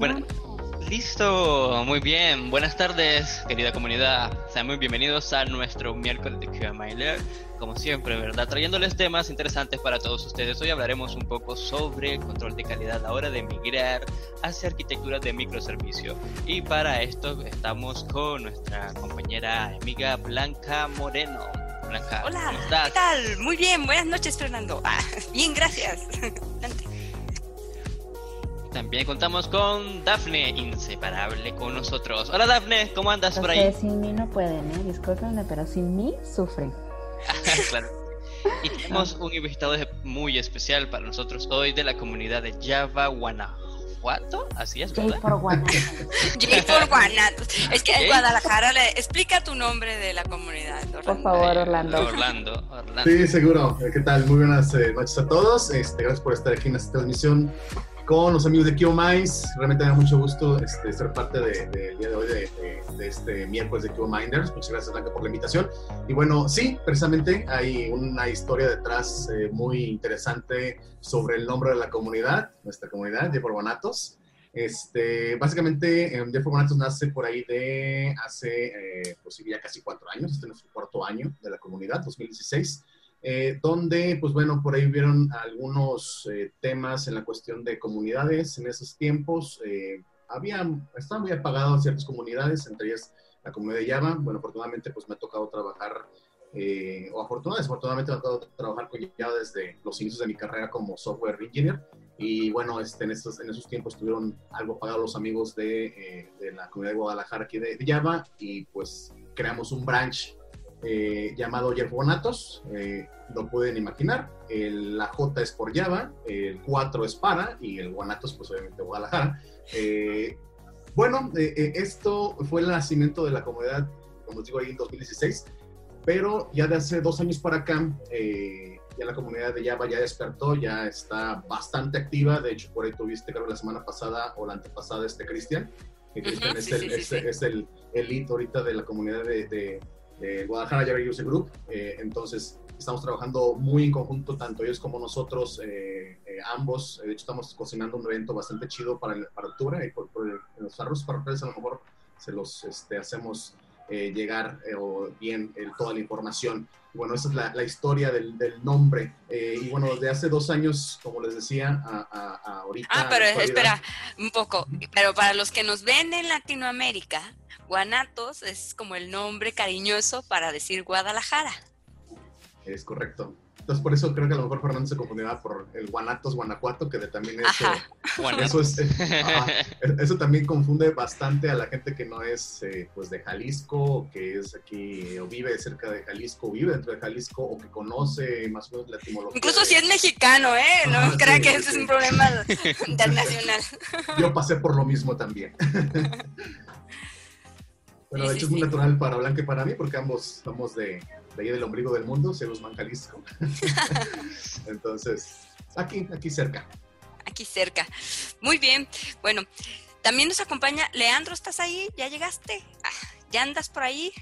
Bueno, listo, muy bien. Buenas tardes, querida comunidad. Sean muy bienvenidos a nuestro miércoles de QMA Como siempre, ¿verdad? Trayéndoles temas interesantes para todos ustedes. Hoy hablaremos un poco sobre el control de calidad a la hora de migrar hacia arquitecturas de microservicio. Y para esto estamos con nuestra compañera amiga Blanca Moreno. Blanca, Hola, ¿qué tal? Muy bien, buenas noches, Fernando. Ah, bien, gracias. También contamos con Dafne, inseparable con nosotros. Hola Dafne, ¿cómo andas por ahí? sin mí no pueden, ¿eh? Discúlpenme, pero sin mí sufren. claro. Y tenemos un invitado muy especial para nosotros hoy de la comunidad de Java Guanajuato. Así es, ¿verdad? J por Guanajuato. J por Guanajuato. Es que en Guadalajara le... explica tu nombre de la comunidad. Por favor, Orlando. Orlando. Orlando. Sí, seguro. ¿Qué tal? Muy buenas eh, noches a todos. Este, gracias por estar aquí en esta transmisión con los amigos de KioMinds. Realmente me da mucho gusto este, ser parte del de, día de hoy de, este miércoles de KioMinders. Muchas gracias, Blanca, por la invitación. Y bueno, sí, precisamente hay una historia detrás eh, muy interesante sobre el nombre de la comunidad, nuestra comunidad, de Bonatos. Este, básicamente, eh, Jeff nace por ahí de hace, eh, pues ya casi cuatro años, este es nuestro cuarto año de la comunidad, 2016. Eh, donde, pues bueno, por ahí vieron algunos eh, temas en la cuestión de comunidades en esos tiempos. Eh, había, estaban muy apagados ciertas comunidades, entre ellas la comunidad de Java. Bueno, afortunadamente, pues me ha tocado trabajar, o afortunadamente, desafortunadamente me ha tocado trabajar con Java desde los inicios de mi carrera como software engineer. Y bueno, este, en, esos, en esos tiempos estuvieron algo apagados los amigos de, la comunidad de Guadalajara aquí de Java y pues creamos un branch eh, llamado Yerbonatos, eh, lo pueden imaginar. El, la J es por Java, el 4 es para y el Guanatos, pues obviamente Guadalajara. Eh, bueno, esto fue el nacimiento de la comunidad, como digo ahí en 2016, pero ya de hace dos años para acá, ya la comunidad de Java ya despertó, ya está bastante activa. De hecho, por ahí tuviste, creo, la semana pasada o la antepasada, este Cristian. Que Cristian es, el, es, el, el ahorita de la comunidad de de Guadalajara Java User Group. Eh, entonces, estamos trabajando muy en conjunto, tanto ellos como nosotros, eh, eh, ambos. De hecho, estamos cocinando un evento bastante chido para, para octubre y por, los arroz parroquiales a lo mejor se los este, hacemos llegar bien toda la información. bueno, esa es la, la historia del, del nombre. y bueno, desde hace dos años, como les decía, a, a ahorita... Ah, pero espera, un poco. Pero para los que nos ven en Latinoamérica, Guanatos es como el nombre cariñoso para decir Guadalajara. Es correcto. Entonces, por eso creo que a lo mejor Fernando se confundía por el Guanatos, Guanajuato, que también es. Eh, eso, es, eso también confunde bastante a la gente que no es eh, pues de Jalisco, que es aquí, o vive cerca de Jalisco, o vive dentro de Jalisco, o que conoce más o menos la etimología. Incluso si es mexicano, ¿eh? No crea que ese es un problema internacional. Yo pasé por lo mismo también. Bueno, de hecho es muy natural para Blanca y para mí, porque ambos somos de, de ahí del ombligo del mundo, Guzmán, Jalisco. Entonces, aquí, aquí cerca. Aquí cerca. Muy bien. Bueno, también nos acompaña Leandro, ¿estás ahí? ¿Ya llegaste? Ah, ¿Ya andas por ahí?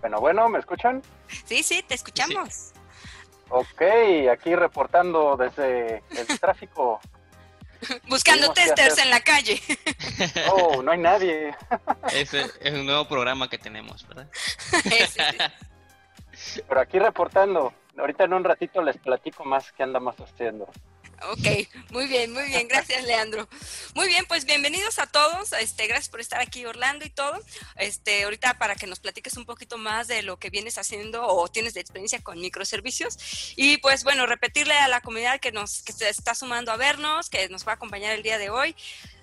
Bueno, bueno, ¿me escuchan? Sí, sí, te escuchamos. Ok, aquí reportando desde el tráfico Buscando testers en la calle. Oh, no hay nadie. Ese es un nuevo programa que tenemos, ¿verdad? Pero aquí reportando. Ahorita en un ratito les platico más qué andamos haciendo. Ok, muy bien, muy bien, gracias Leandro. Muy bien, pues bienvenidos a todos, este, gracias por estar aquí Orlando y todo. Este, ahorita para que nos platiques un poquito más de lo que vienes haciendo o tienes de experiencia con microservicios. Y pues bueno, repetirle a la comunidad que nos que se está sumando a vernos, que nos va a acompañar el día de hoy.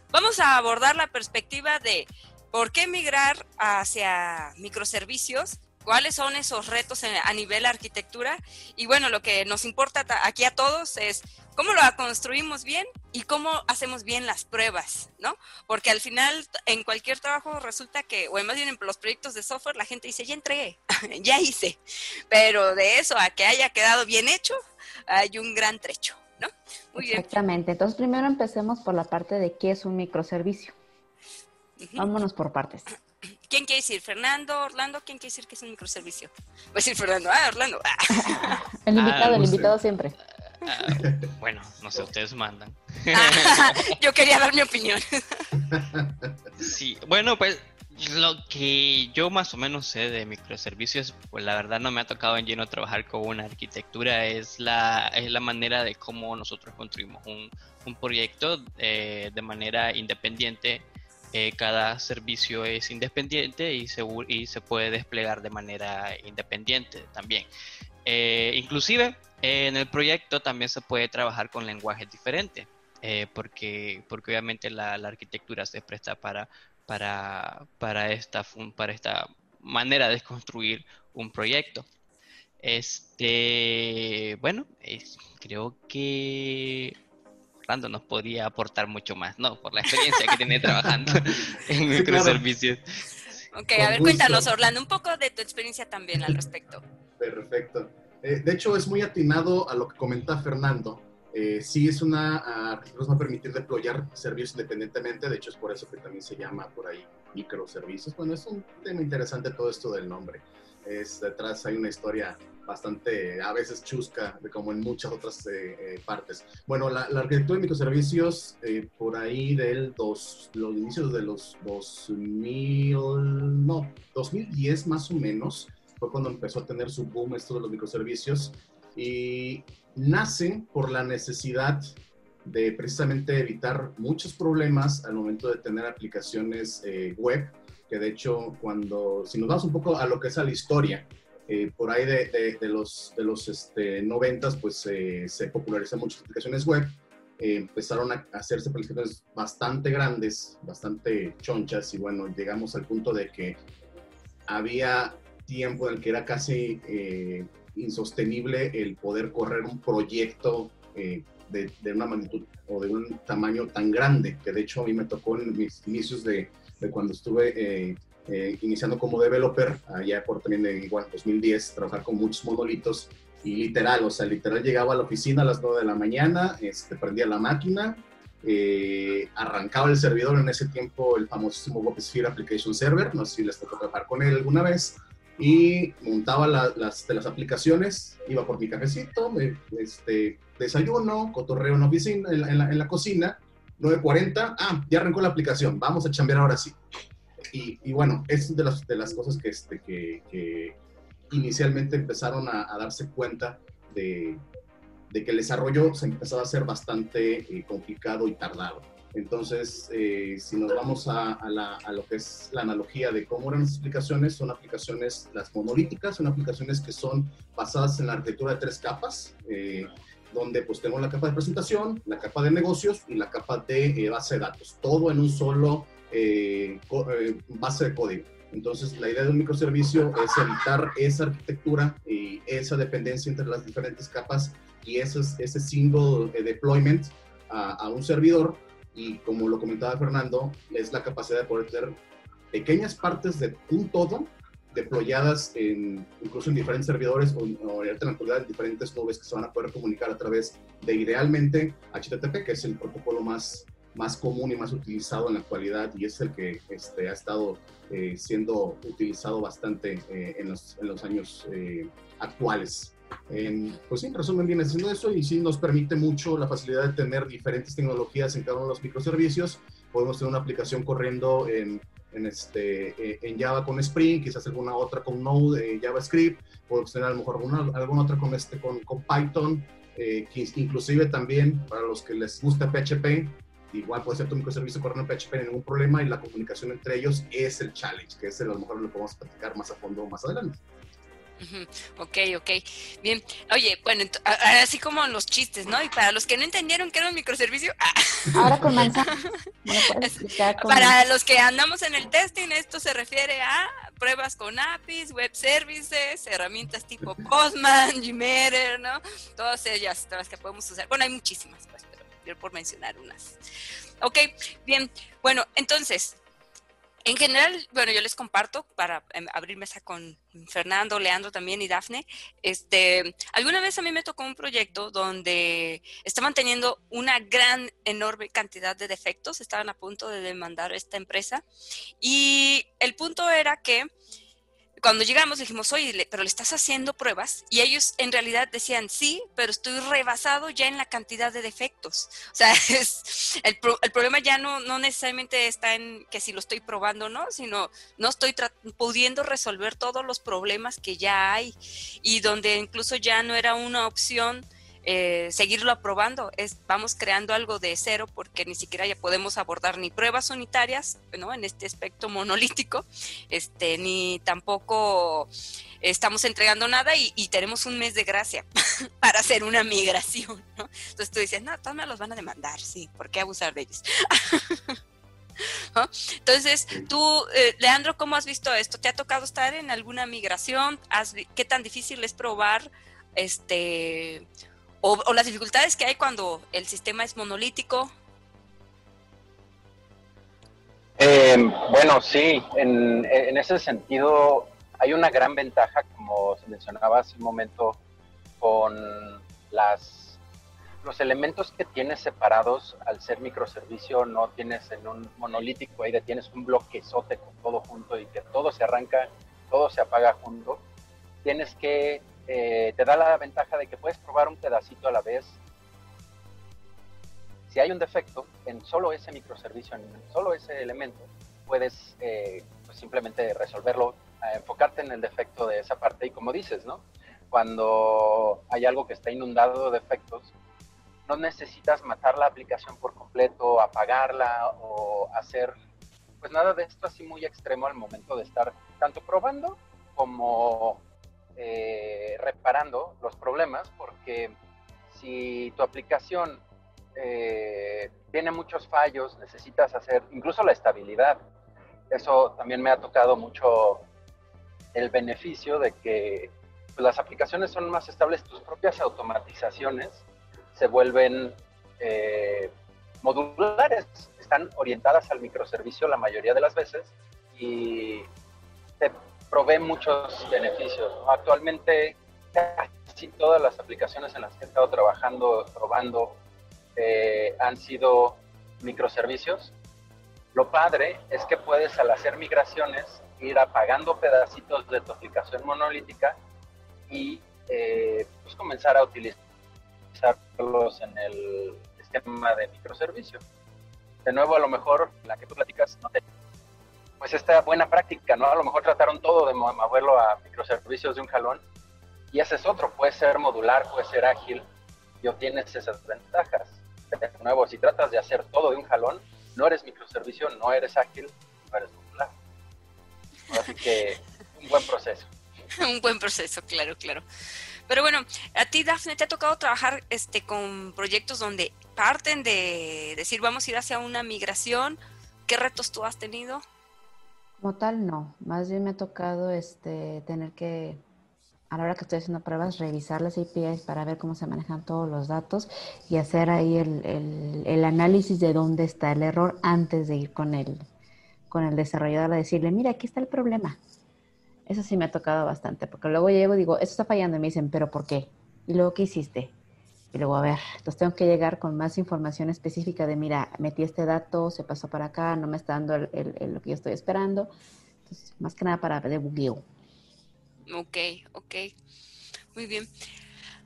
Vamos a abordar la perspectiva de por qué migrar hacia microservicios cuáles son esos retos a nivel arquitectura y bueno, lo que nos importa aquí a todos es cómo lo construimos bien y cómo hacemos bien las pruebas, ¿no? Porque al final en cualquier trabajo resulta que, o más bien en los proyectos de software, la gente dice, ya entregué, ya hice, pero de eso a que haya quedado bien hecho, hay un gran trecho, ¿no? Muy Exactamente, entonces primero empecemos por la parte de qué es un microservicio. Vámonos por partes. ¿Quién quiere decir? ¿Fernando? ¿Orlando? ¿Quién quiere decir que es un microservicio? Voy a decir Fernando. Ah, Orlando. el invitado, el invitado siempre. Ah, bueno, no sé, ustedes mandan. yo quería dar mi opinión. sí, bueno, pues lo que yo más o menos sé de microservicios, pues la verdad no me ha tocado en lleno trabajar con una arquitectura, es la, es la manera de cómo nosotros construimos un, un proyecto eh, de manera independiente. Eh, cada servicio es independiente y se, y se puede desplegar de manera independiente también. Eh, inclusive en el proyecto también se puede trabajar con lenguajes diferentes. porque, porque obviamente la, la, arquitectura se presta para para, para, esta, para esta manera de construir un proyecto. Este, bueno, creo que Orlando nos podría aportar mucho más, ¿no? Por la experiencia que tiene trabajando en microservicios. Ok, a ver, cuéntanos, Orlando, un poco de tu experiencia también al respecto. Perfecto. Eh, de hecho, es muy atinado a lo que comenta Fernando eh, sí es una, nos va a permitir deployar servicios independientemente, de hecho es por eso que también se llama por ahí microservicios. Bueno, es un tema interesante todo esto del nombre. Es, detrás hay una historia bastante, a veces chusca, como en muchas otras eh, eh, partes. Bueno, la, arquitectura de microservicios, por ahí del dos, los inicios de los 2000, no, 2010 más o menos, fue cuando empezó a tener su boom esto de los microservicios y nace por la necesidad de precisamente evitar muchos problemas al momento de tener aplicaciones eh, web, de hecho cuando, si nos vamos un poco a lo que es la historia, eh, por ahí de, los, de los este, 90 pues eh, se popularizan muchas aplicaciones web, empezaron a hacerse aplicaciones bastante grandes, bastante chonchas y bueno, llegamos al punto de que había tiempo en el que era casi insostenible el poder correr un proyecto eh, de, una magnitud o de un tamaño tan grande, que de hecho a mí me tocó en mis inicios de, de cuando estuve eh, eh, iniciando como developer, allá por también en igual 2010, trabajar con muchos monolitos y literal, o sea, literal llegaba a la oficina a las 9 de la mañana, este, prendía la máquina, arrancaba el servidor en ese tiempo, el famosísimo WebSphere Application Server, no sé si les tocó trabajar con él alguna vez, y montaba las, de las aplicaciones, iba por mi cafecito, me, este, desayuno, cotorreo en la oficina, en la, en la, cocina, 9.40, ah, ya arrancó la aplicación, vamos a chambear ahora sí. Y, y bueno, es de las, de las cosas que, este, que, que inicialmente empezaron a, darse cuenta de, de, que el desarrollo se empezaba a hacer bastante eh, complicado y tardado. Entonces, eh, si nos vamos a, lo que es la analogía de cómo eran las aplicaciones, son aplicaciones, las monolíticas, son aplicaciones que son basadas en la arquitectura de tres capas, eh, donde pues tenemos la capa de presentación, la capa de negocios y la capa de eh, base de datos, todo en un solo base de código. Entonces, la idea de un microservicio es evitar esa arquitectura y esa dependencia entre las diferentes capas y ese, ese single deployment a un servidor y como lo comentaba Fernando, es la capacidad de poder tener pequeñas partes de un todo deployadas en, incluso en diferentes servidores o, o en la en diferentes nubes que se van a poder comunicar a través de idealmente HTTP, que es el protocolo más, más común y más utilizado en la actualidad y es el que este, ha estado eh, siendo utilizado bastante eh, en, los, en, los, años eh, actuales pues sí, en resumen viene siendo eso y sí nos permite mucho la facilidad de tener diferentes tecnologías en cada uno de los microservicios. Podemos tener una aplicación corriendo en, en, este, eh, en Java con Spring, quizás alguna otra con Node, eh, JavaScript, podemos tener a lo mejor alguna, alguna otra con, este, con, con Python, eh, que inclusive también para los que les gusta PHP, igual puede ser tu microservicio corriendo en PHP, ningún problema, y la comunicación entre ellos es el challenge, que es a lo mejor lo podemos platicar más a fondo más adelante. Ok, ok. Bien. Oye, bueno, así como los chistes, ¿no? Y para los que no entendieron que era un microservicio. Ah. Ahora con manzana. para los que andamos en el testing, esto se refiere a pruebas con APIs, web services, herramientas tipo Postman, Gmail, ¿no? Todas ellas, todas las que podemos usar. Bueno, hay muchísimas, pues, pero por mencionar unas. Ok, bien. Bueno, entonces, en general, bueno, yo les comparto para em, abrir mesa con Fernando, Leandro también y Dafne. Este, alguna vez a mí me tocó un proyecto donde estaban teniendo una gran, enorme cantidad de defectos, estaban a punto de demandar esta empresa y el punto era que cuando llegamos dijimos, oye, pero le estás haciendo pruebas y ellos en realidad decían, sí, pero estoy rebasado ya en la cantidad de defectos. O sea, es, el, el problema ya no, no necesariamente está en que si lo estoy probando o no, sino no estoy pudiendo resolver todos los problemas que ya hay y donde incluso ya no era una opción eh, seguirlo aprobando. Es, vamos creando algo de cero porque ni siquiera ya podemos abordar ni pruebas unitarias, ¿no? En este aspecto monolítico, este, ni tampoco estamos entregando nada y, tenemos un mes de gracia para hacer una migración, ¿no? Entonces tú dices, no, todos me los van a demandar, sí, ¿por qué abusar de ellos? Entonces, tú, eh, Leandro, ¿cómo has visto esto? ¿Te ha tocado estar en alguna migración? ¿Qué tan difícil es probar este o, las dificultades que hay cuando el sistema es monolítico. Eh, bueno, sí, en, ese sentido hay una gran ventaja, como se mencionaba hace un momento, con las, los elementos que tienes separados al ser microservicio, no tienes en un monolítico, ahí tienes un bloquezote con todo junto y que todo se arranca, todo se apaga junto. Tienes que eh, te da la ventaja de que puedes probar un pedacito a la vez. Si hay un defecto en solo ese microservicio, en solo ese elemento, puedes eh, pues simplemente resolverlo, enfocarte en el defecto de esa parte y como dices, ¿no? Cuando hay algo que está inundado de defectos, no necesitas matar la aplicación por completo, apagarla o hacer pues nada de esto así muy extremo al momento de estar tanto probando como eh, reparando los problemas, porque si tu aplicación eh, tiene muchos fallos, necesitas hacer incluso la estabilidad. Eso también me ha tocado mucho el beneficio de que las aplicaciones son más estables, tus propias automatizaciones se vuelven eh, modulares, están orientadas al microservicio la mayoría de las veces y te provee muchos beneficios. Actualmente casi todas las aplicaciones en las que he estado trabajando, probando, eh, han sido microservicios. Lo padre es que puedes al hacer migraciones ir apagando pedacitos de tu aplicación monolítica y eh, pues comenzar a utilizarlos en el esquema de microservicio. De nuevo, a lo mejor la que tú platicas no te pues esta buena práctica, ¿no? A lo mejor trataron todo de moverlo a microservicios de un jalón y ese es otro, puede ser modular, puede ser ágil y obtienes esas ventajas. De nuevo, si tratas de hacer todo de un jalón, no eres microservicio, no eres ágil, no eres modular. Así que un buen proceso. un buen proceso, claro, claro. Pero bueno, a ti, Dafne, te ha tocado trabajar este, con proyectos donde parten de decir vamos a ir hacia una migración. ¿Qué retos tú has tenido? Como tal, no. Más bien me ha tocado este, tener que, a la hora que estoy haciendo pruebas, revisar las APIs para ver cómo se manejan todos los datos y hacer ahí el, el, análisis de dónde está el error antes de ir con el, con el desarrollador a decirle, mira, aquí está el problema. Eso sí me ha tocado bastante, porque luego llego y digo, esto está fallando y me dicen, pero ¿por qué? Y luego, ¿qué hiciste? Y luego, a ver, entonces tengo que llegar con más información específica de, mira, metí este dato, se pasó para acá, no me está dando el, lo que yo estoy esperando. Entonces, más que nada para debugueo. Ok, ok. Muy bien.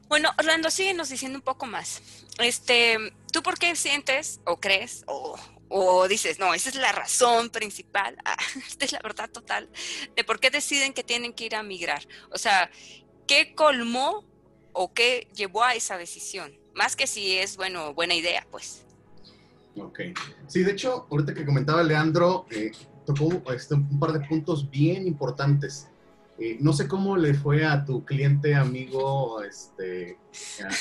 Bueno, Orlando, síguenos diciendo un poco más. Este, ¿tú por qué sientes o crees o, o dices, no, esa es la razón principal, ah, esta es la verdad total, de por qué deciden que tienen que ir a migrar? O sea, ¿qué colmó o qué llevó a esa decisión? Más que si es, bueno, buena idea, pues. Ok. Sí, de hecho, ahorita que comentaba Leandro, eh, tocó este, un par de puntos bien importantes. Eh, no sé cómo le fue a tu cliente, amigo, este,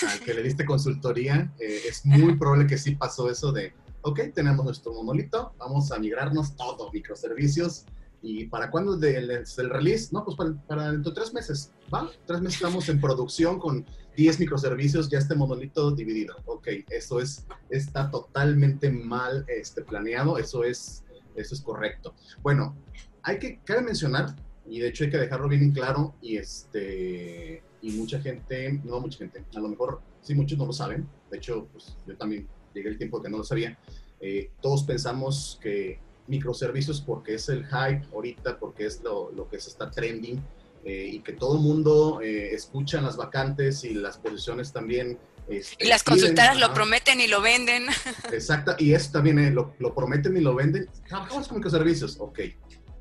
al que le diste consultoría. Eh, es muy probable que sí pasó eso de, ok, tenemos nuestro monolito, vamos a migrarnos todo, microservicios, ¿Y para cuándo el, el, release? No, pues para, dentro de tres meses. ¿Va? Tres meses estamos en producción con 10 microservicios, ya este monolito dividido. Ok, eso es, está totalmente mal este, planeado, eso es, eso es correcto. Bueno, hay que, cabe mencionar, y de hecho hay que dejarlo bien claro, y este, y mucha gente, no mucha gente, a lo mejor sí muchos no lo saben, de hecho, pues yo también llegué el tiempo que no lo sabía, eh, todos pensamos que microservicios porque es el hype ahorita, porque es lo, lo que se está trending eh, y que todo el mundo eh, escucha las vacantes y las posiciones también. Este, y las consultoras lo prometen y lo venden. Exacto, y eso también eh, lo, lo, prometen y lo venden. Trabajamos con microservicios, ok,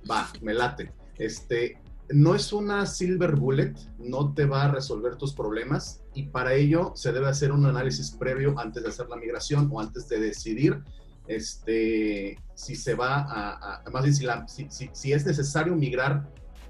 va, me late. Este, no es una silver bullet, no te va a resolver tus problemas y para ello se debe hacer un análisis previo antes de hacer la migración o antes de decidir este, si se va a, a más bien si, si, si, es necesario migrar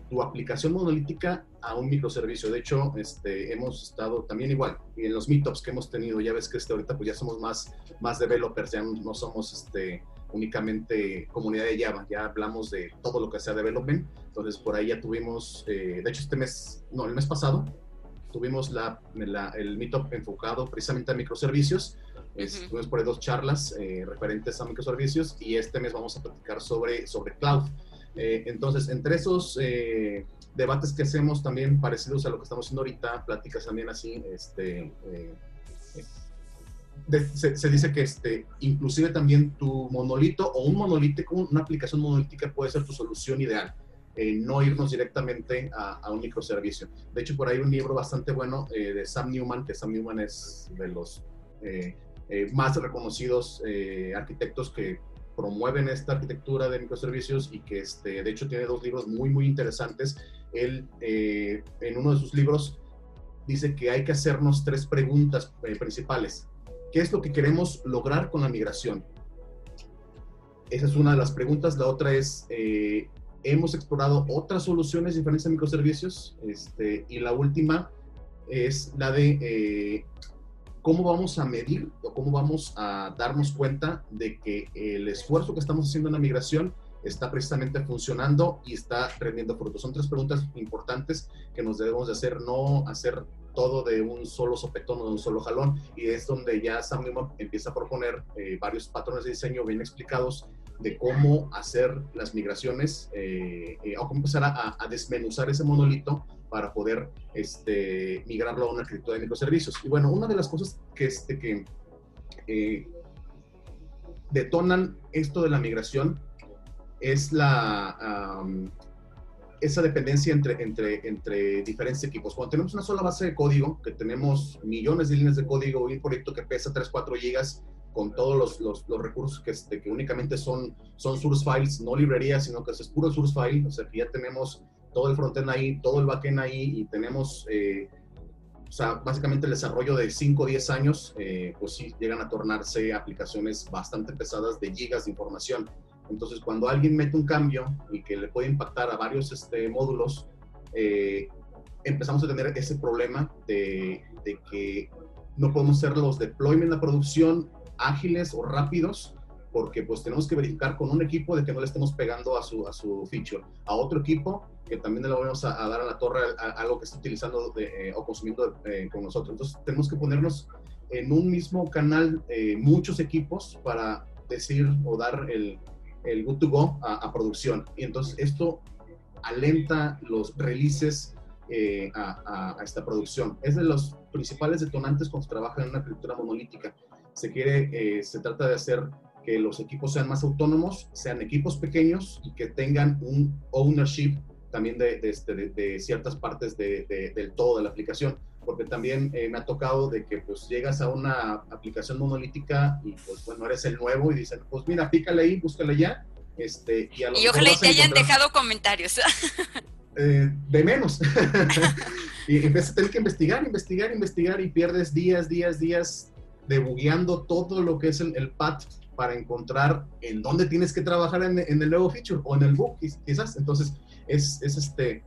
tu aplicación monolítica a un microservicio. De hecho, este, hemos estado también igual, en los meetups que hemos tenido, ya ves que este, ahorita pues ya somos más, más developers, ya no somos este, únicamente comunidad de Java, ya hablamos de todo lo que sea development, entonces por ahí ya tuvimos, eh, de hecho este mes, no, el mes pasado, tuvimos la, el meetup enfocado precisamente a microservicios, tuvimos por ahí dos charlas eh, referentes a microservicios y este mes vamos a platicar sobre, sobre cloud. Eh, entonces, entre esos debates que hacemos también parecidos a lo que estamos haciendo ahorita, pláticas también así, este, se, dice que este, inclusive también tu monolito o un monolítico, una aplicación monolítica puede ser tu solución ideal. Eh, no irnos directamente a, un microservicio. De hecho, por ahí un libro bastante bueno eh, de Sam Newman, que Sam Newman es de los eh, más reconocidos arquitectos que promueven esta arquitectura de microservicios y que este, de hecho tiene dos libros muy, muy interesantes. Él, en uno de sus libros, dice que hay que hacernos tres preguntas principales. ¿Qué es lo que queremos lograr con la migración? Esa es una de las preguntas. La otra es, eh, ¿hemos explorado otras soluciones diferentes a microservicios? Este, y la última es la de eh, cómo vamos a medir o cómo vamos a darnos cuenta de que el esfuerzo que estamos haciendo en la migración está precisamente funcionando y está rendiendo frutos. Son tres preguntas importantes que nos debemos de hacer, no hacer todo de un solo sopetón o de un solo jalón. Y es donde ya Sam Newman empieza a proponer eh, varios patrones de diseño bien explicados de cómo hacer las migraciones eh, eh, o cómo empezar a, desmenuzar ese monolito para poder este, migrarlo a una arquitectura de microservicios. Y bueno, una de las cosas que, este, que detonan esto de la migración es la, esa dependencia entre, entre, entre diferentes equipos. Cuando tenemos una sola base de código, que tenemos millones de líneas de código y un proyecto que pesa 3, 4 gigas, con todos los, los, los recursos que, este, que únicamente son, son source files, no librerías, sino que es puro source file, o sea que ya tenemos todo el frontend ahí, todo el backend ahí y tenemos, eh, o sea, básicamente el desarrollo de 5 o 10 años, eh, pues sí, llegan a tornarse aplicaciones bastante pesadas de gigas de información. Entonces, cuando alguien mete un cambio y que le puede impactar a varios este, módulos, eh, empezamos a tener ese problema de, que no podemos hacer los deployment, la producción ágiles o rápidos, porque pues tenemos que verificar con un equipo de que no le estemos pegando a su, a su feature, a otro equipo que también le vamos a, dar a la torre a, algo que está utilizando eh, o consumiendo eh, con nosotros. Entonces tenemos que ponernos en un mismo canal muchos equipos para decir o dar el, el good to go a, producción. Y entonces esto alenta los releases eh, a, esta producción. Es de los principales detonantes cuando se trabaja en una arquitectura monolítica. Se quiere, eh, se trata de hacer que los equipos sean más autónomos, sean equipos pequeños y que tengan un ownership también de, de, este, ciertas partes del todo de la aplicación porque también eh, me ha tocado de que pues llegas a una aplicación monolítica y pues bueno, eres el nuevo y dicen, pues mira, pícale ahí, búscale ya. Este, y, a y ojalá te hayan dejado comentarios. Eh, de menos. y empiezas a tener que investigar, investigar, investigar y pierdes días, días, días debugueando todo lo que es el, el path para encontrar en dónde tienes que trabajar en, en, el nuevo feature o en el book, quizás. Entonces, es, es este,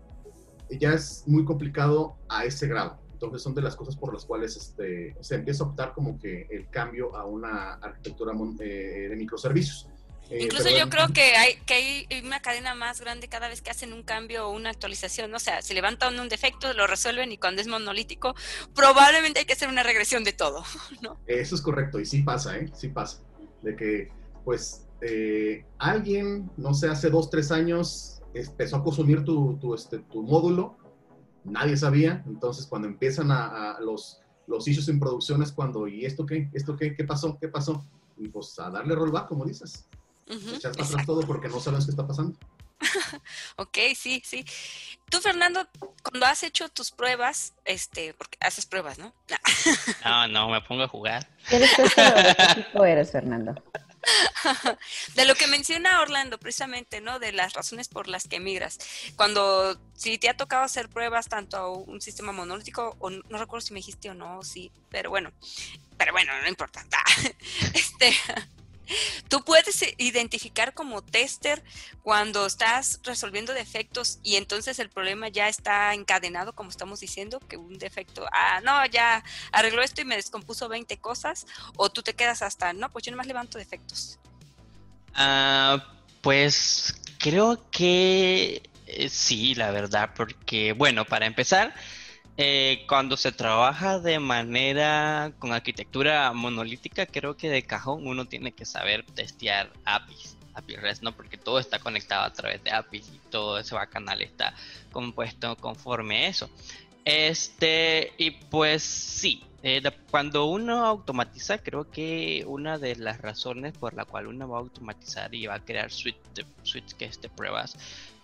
ya es muy complicado a ese grado. Entonces son de las cosas por las cuales este, se empieza a optar como que el cambio a una arquitectura eh, de microservicios. Eh, Incluso yo creo que hay, que hay una cadena más grande cada vez que hacen un cambio o una actualización. O sea, se levantan un defecto, lo resuelven y cuando es monolítico, probablemente hay que hacer una regresión de todo, ¿no? Eso es correcto y sí pasa, ¿eh? Sí pasa. De que, pues, eh, alguien, no sé, hace dos, tres años empezó a consumir tu, tu, este, tu módulo nadie sabía. Entonces, cuando empiezan a, los, los issues en producción es cuando, ¿y esto qué? ¿Esto qué? ¿Qué pasó? ¿Qué pasó? Y pues a darle rollback, como dices. Echar para atrás todo porque no sabes qué está pasando. Ok, sí, sí. Tú, Fernando, cuando has hecho tus pruebas, este, porque haces pruebas, ¿no? No, no, me pongo a jugar. ¿Eres qué tipo eres, Fernando? De lo que menciona Orlando, precisamente, ¿no? De las razones por las que migras. Cuando, si te ha tocado hacer pruebas tanto a un sistema monolítico, o no, no recuerdo si me dijiste o no, sí, pero bueno, pero bueno, no importa. Este, tú puedes identificar como tester cuando estás resolviendo defectos y entonces el problema ya está encadenado, como estamos diciendo, que un defecto, ah, no, ya arregló esto y me descompuso 20 cosas, o tú te quedas hasta, no, pues yo nomás levanto defectos. Ah, pues creo que eh, sí, la verdad, porque bueno, para empezar, eh, cuando se trabaja de manera con arquitectura monolítica, creo que de cajón uno tiene que saber testear APIs, API REST, ¿no? Porque todo está conectado a través de APIs y todo ese bacanal está compuesto conforme eso. Este, y pues sí, eh, cuando uno automatiza, creo que una de las razones por la cual uno va a automatizar y va a crear suites que es de pruebas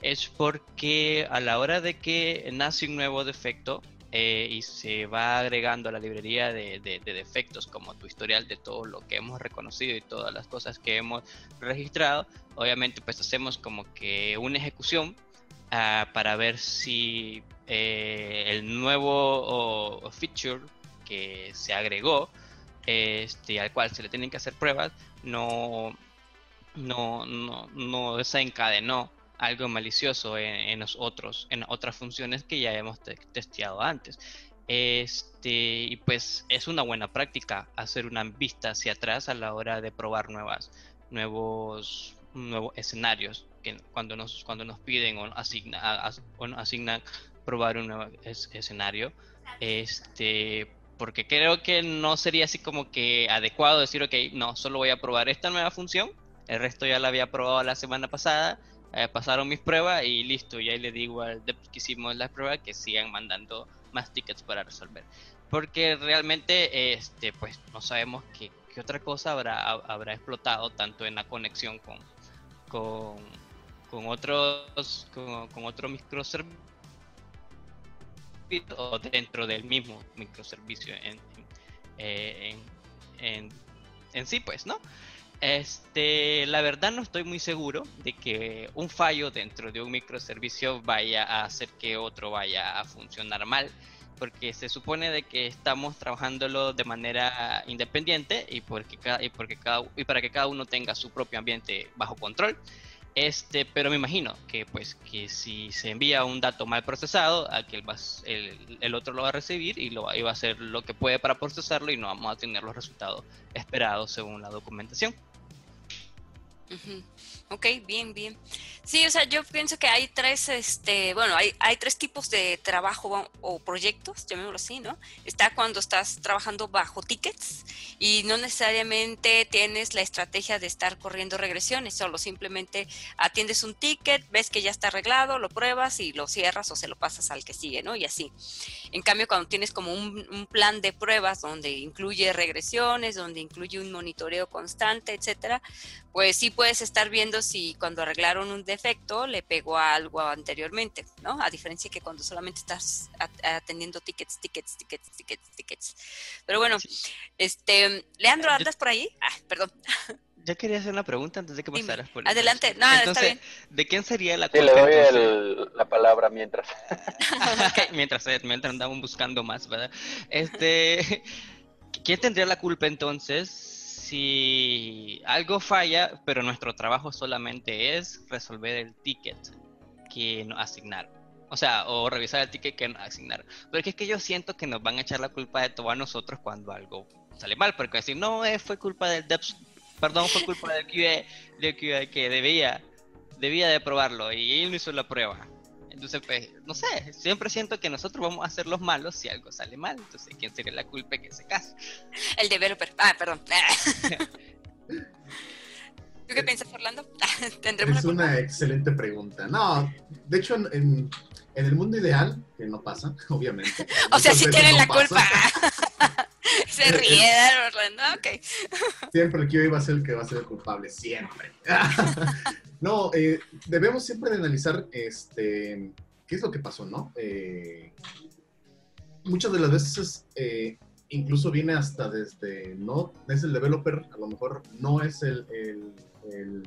es porque a la hora de que nace un nuevo defecto eh, y se va agregando a la librería de, de- de defectos como tu historial de todo lo que hemos reconocido y todas las cosas que hemos registrado, obviamente pues hacemos como que una ejecución ah, para ver si eh, el nuevo feature que se agregó, este, al cual se le tienen que hacer pruebas, no, no, no, no desencadenó algo malicioso en, en los otros, en otras funciones que ya hemos te- testeado antes. Este, y pues es una buena práctica hacer una vista hacia atrás a la hora de probar nuevas, nuevos, nuevos escenarios que cuando nos, cuando nos piden o asignan probar un nuevo es- escenario. Este, porque creo que no sería así como que adecuado decir, ok, no, solo voy a probar esta nueva función, el resto ya la había probado la semana pasada, eh, pasaron mis pruebas y listo, y ahí le digo al dev que hicimos las pruebas que sigan mandando más tickets para resolver. Porque realmente, este, pues no sabemos qué, qué otra cosa habrá, habrá explotado tanto en la conexión con, con, con otros, con, con otro microservicio o dentro del mismo microservicio en, en, eh, en sí, pues, ¿no? Este, la verdad no estoy muy seguro de que un fallo dentro de un microservicio vaya a hacer que otro vaya a funcionar mal, porque se supone de que estamos trabajándolo de manera independiente y porque cada, y para que cada uno tenga su propio ambiente bajo control. Este, pero me imagino que pues que si se envía un dato mal procesado, aquel va, el, el otro lo va a recibir y lo va, a hacer lo que puede para procesarlo y no vamos a tener los resultados esperados según la documentación. Ok, bien, bien. Sí, o sea, yo pienso que hay tres, este, bueno, hay, hay tres tipos de trabajo o, proyectos, llamémoslo así, ¿no? Está cuando estás trabajando bajo tickets y no necesariamente tienes la estrategia de estar corriendo regresiones, solo simplemente atiendes un ticket, ves que ya está arreglado, lo pruebas y lo cierras o se lo pasas al que sigue, ¿no? Y así. En cambio, cuando tienes como un, un plan de pruebas donde incluye regresiones, donde incluye un monitoreo constante, etcétera, pues sí puedes estar viendo si cuando arreglaron un defecto le pegó a algo anteriormente, ¿no? A diferencia que cuando solamente estás at- atendiendo tickets, tickets, tickets, tickets, tickets. Pero bueno, este, Leandro, Yo- ¿andas por ahí? Ah, perdón. Yo quería hacer una pregunta antes de que pasaras por Adelante. No, está entonces, bien. ¿de quién sería la Sí, culpa le doy el- la palabra mientras. mientras, mientras andamos buscando más, ¿verdad? Este, ¿quién tendría la culpa entonces si algo falla, pero nuestro trabajo solamente es resolver el ticket que nos asignaron? O sea, o revisar el ticket que nos asignaron. Porque es que yo siento que nos van a echar la culpa de todo a nosotros cuando algo sale mal, porque decir, no, eh, fue culpa del devs, perdón, fue culpa del QA, del QA que debía, debía de probarlo y él no hizo la prueba. Entonces, pues, no sé, siempre siento que nosotros vamos a ser los malos si algo sale mal. Entonces, ¿quién sería la culpa en ese caso? El developer. Ah, perdón. ¿Tú qué piensas, Orlando? ¿Tendremos Es una excelente pregunta. No, de hecho, en, en- el mundo ideal, que no pasa, obviamente. O sea, sí tienen no la pasa. culpa. Se ríe, Orlando, ok. Siempre el QA va a ser el que va a ser el culpable, siempre. no, eh, debemos siempre de analizar este, qué es lo que pasó, ¿no? Eh, muchas de las veces eh, incluso viene hasta desde, no es el developer, a lo mejor no es el, el,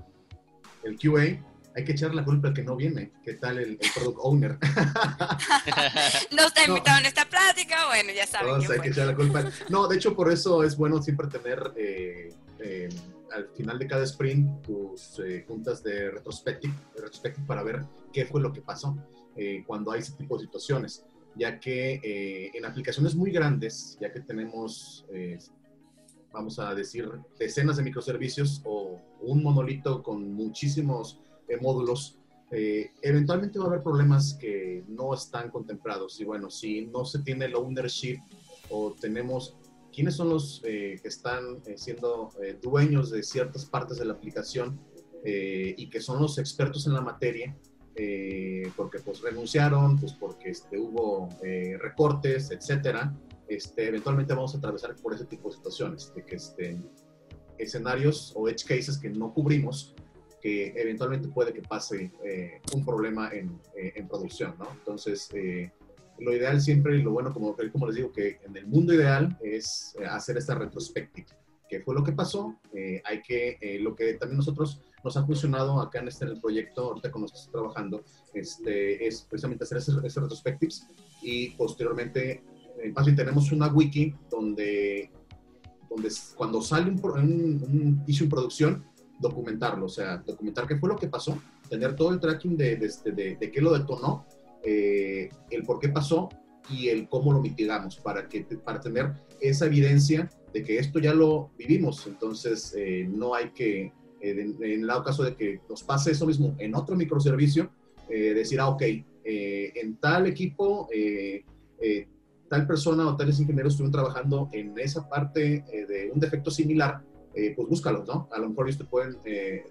el, QA, hay que echar la culpa al que no viene. ¿Qué tal el, product owner? no está invitado en esta plática, bueno, ya saben. hay que echar la culpa. No, de hecho, por eso es bueno siempre tener eh, eh, al final de cada sprint tus eh, juntas de retrospective, para ver qué fue lo que pasó cuando hay ese tipo de situaciones ya que eh, en aplicaciones muy grandes, ya que tenemos, eh, vamos a decir, decenas de microservicios o un monolito con muchísimos eh, módulos, eventualmente va a haber problemas que no están contemplados. Y bueno, si no se tiene el ownership o tenemos quiénes son los que están siendo dueños de ciertas partes de la aplicación y que son los expertos en la materia, eh, porque pues renunciaron, pues porque este, hubo eh, recortes, etcétera, este, eventualmente vamos a atravesar por ese tipo de situaciones, de que este, escenarios o edge cases que no cubrimos, que eventualmente puede que pase eh, un problema en, en, producción, ¿no? Entonces, lo ideal siempre y lo bueno, como, como les digo, que en el mundo ideal es hacer esta retrospectiva. ¿Qué fue lo que pasó? hay que, lo que también nosotros nos ha funcionado acá en este en el proyecto, ahorita que estoy trabajando, este, es precisamente hacer esos, retrospectives y posteriormente, en eh, tenemos una wiki donde, donde cuando sale un, un, un issue en producción, documentarlo, o sea, documentar qué fue lo que pasó, tener todo el tracking de, de, este, de, qué lo detonó, eh, el por qué pasó y el cómo lo mitigamos, para, que, para tener esa evidencia de que esto ya lo vivimos, entonces eh, no hay que eh, en, el caso de que nos pase eso mismo en otro microservicio, decir, ah, ok, en tal equipo, tal persona o tales ingenieros estuvieron trabajando en esa parte de un defecto similar, pues búscalos, ¿no? A lo mejor ellos te pueden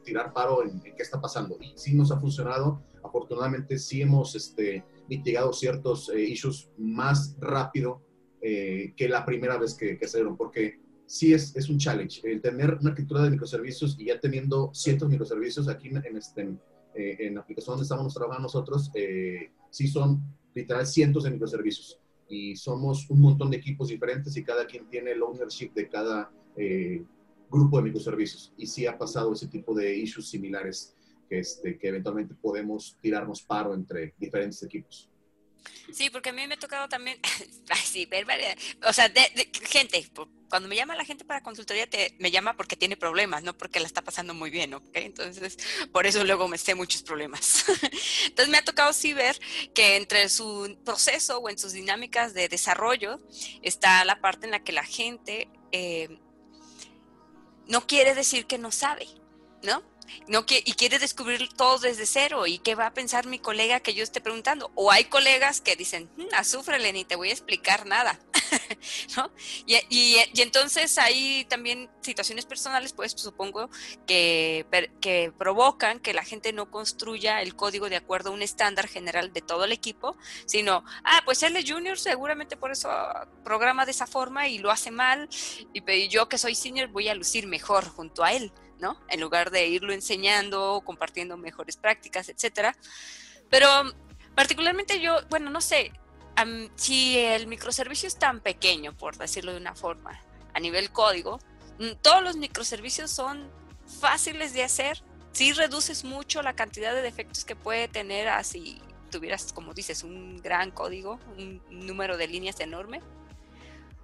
tirar paro en, qué está pasando. Y sí nos ha funcionado, afortunadamente sí hemos este, mitigado ciertos issues más rápido que la primera vez que, que se dieron, porque sí es, es un challenge. El tener una arquitectura de microservicios y ya teniendo cientos de microservicios aquí en, este, eh, en la aplicación donde estamos trabajando nosotros, eh, sí son literal cientos de microservicios. Y somos un montón de equipos diferentes y cada quien tiene el ownership de cada eh, grupo de microservicios. Y sí ha pasado ese tipo de issues similares que, este, que eventualmente podemos tirarnos paro entre diferentes equipos. Sí, porque a mí me ha tocado también, sí, ver, o sea, de, gente, cuando me llama la gente para consultoría, te, me llama porque tiene problemas, no porque la está pasando muy bien, ¿ok? Entonces, por eso luego me sé muchos problemas. Entonces, me ha tocado sí ver que entre su proceso o en sus dinámicas de desarrollo está la parte en la que la gente eh, no quiere decir que no sabe, ¿no? No que, y quiere descubrir todo desde cero y qué va a pensar mi colega que yo esté preguntando. O hay colegas que dicen, mm, azúfrele, ni te voy a explicar nada, ¿no? Y, y, entonces hay también situaciones personales, pues supongo, que, que provocan que la gente no construya el código de acuerdo a un estándar general de todo el equipo, sino, ah, pues él es junior, seguramente por eso programa de esa forma y lo hace mal, y yo que soy senior voy a lucir mejor junto a él. ¿No? En lugar de irlo enseñando, compartiendo mejores prácticas, etcétera. Pero particularmente yo, bueno, no sé, si el microservicio es tan pequeño, por decirlo de una forma, a nivel código, mm, todos los microservicios son fáciles de hacer, si reduces mucho la cantidad de defectos que puede tener así tuvieras, como dices, un gran código, un número de líneas enorme,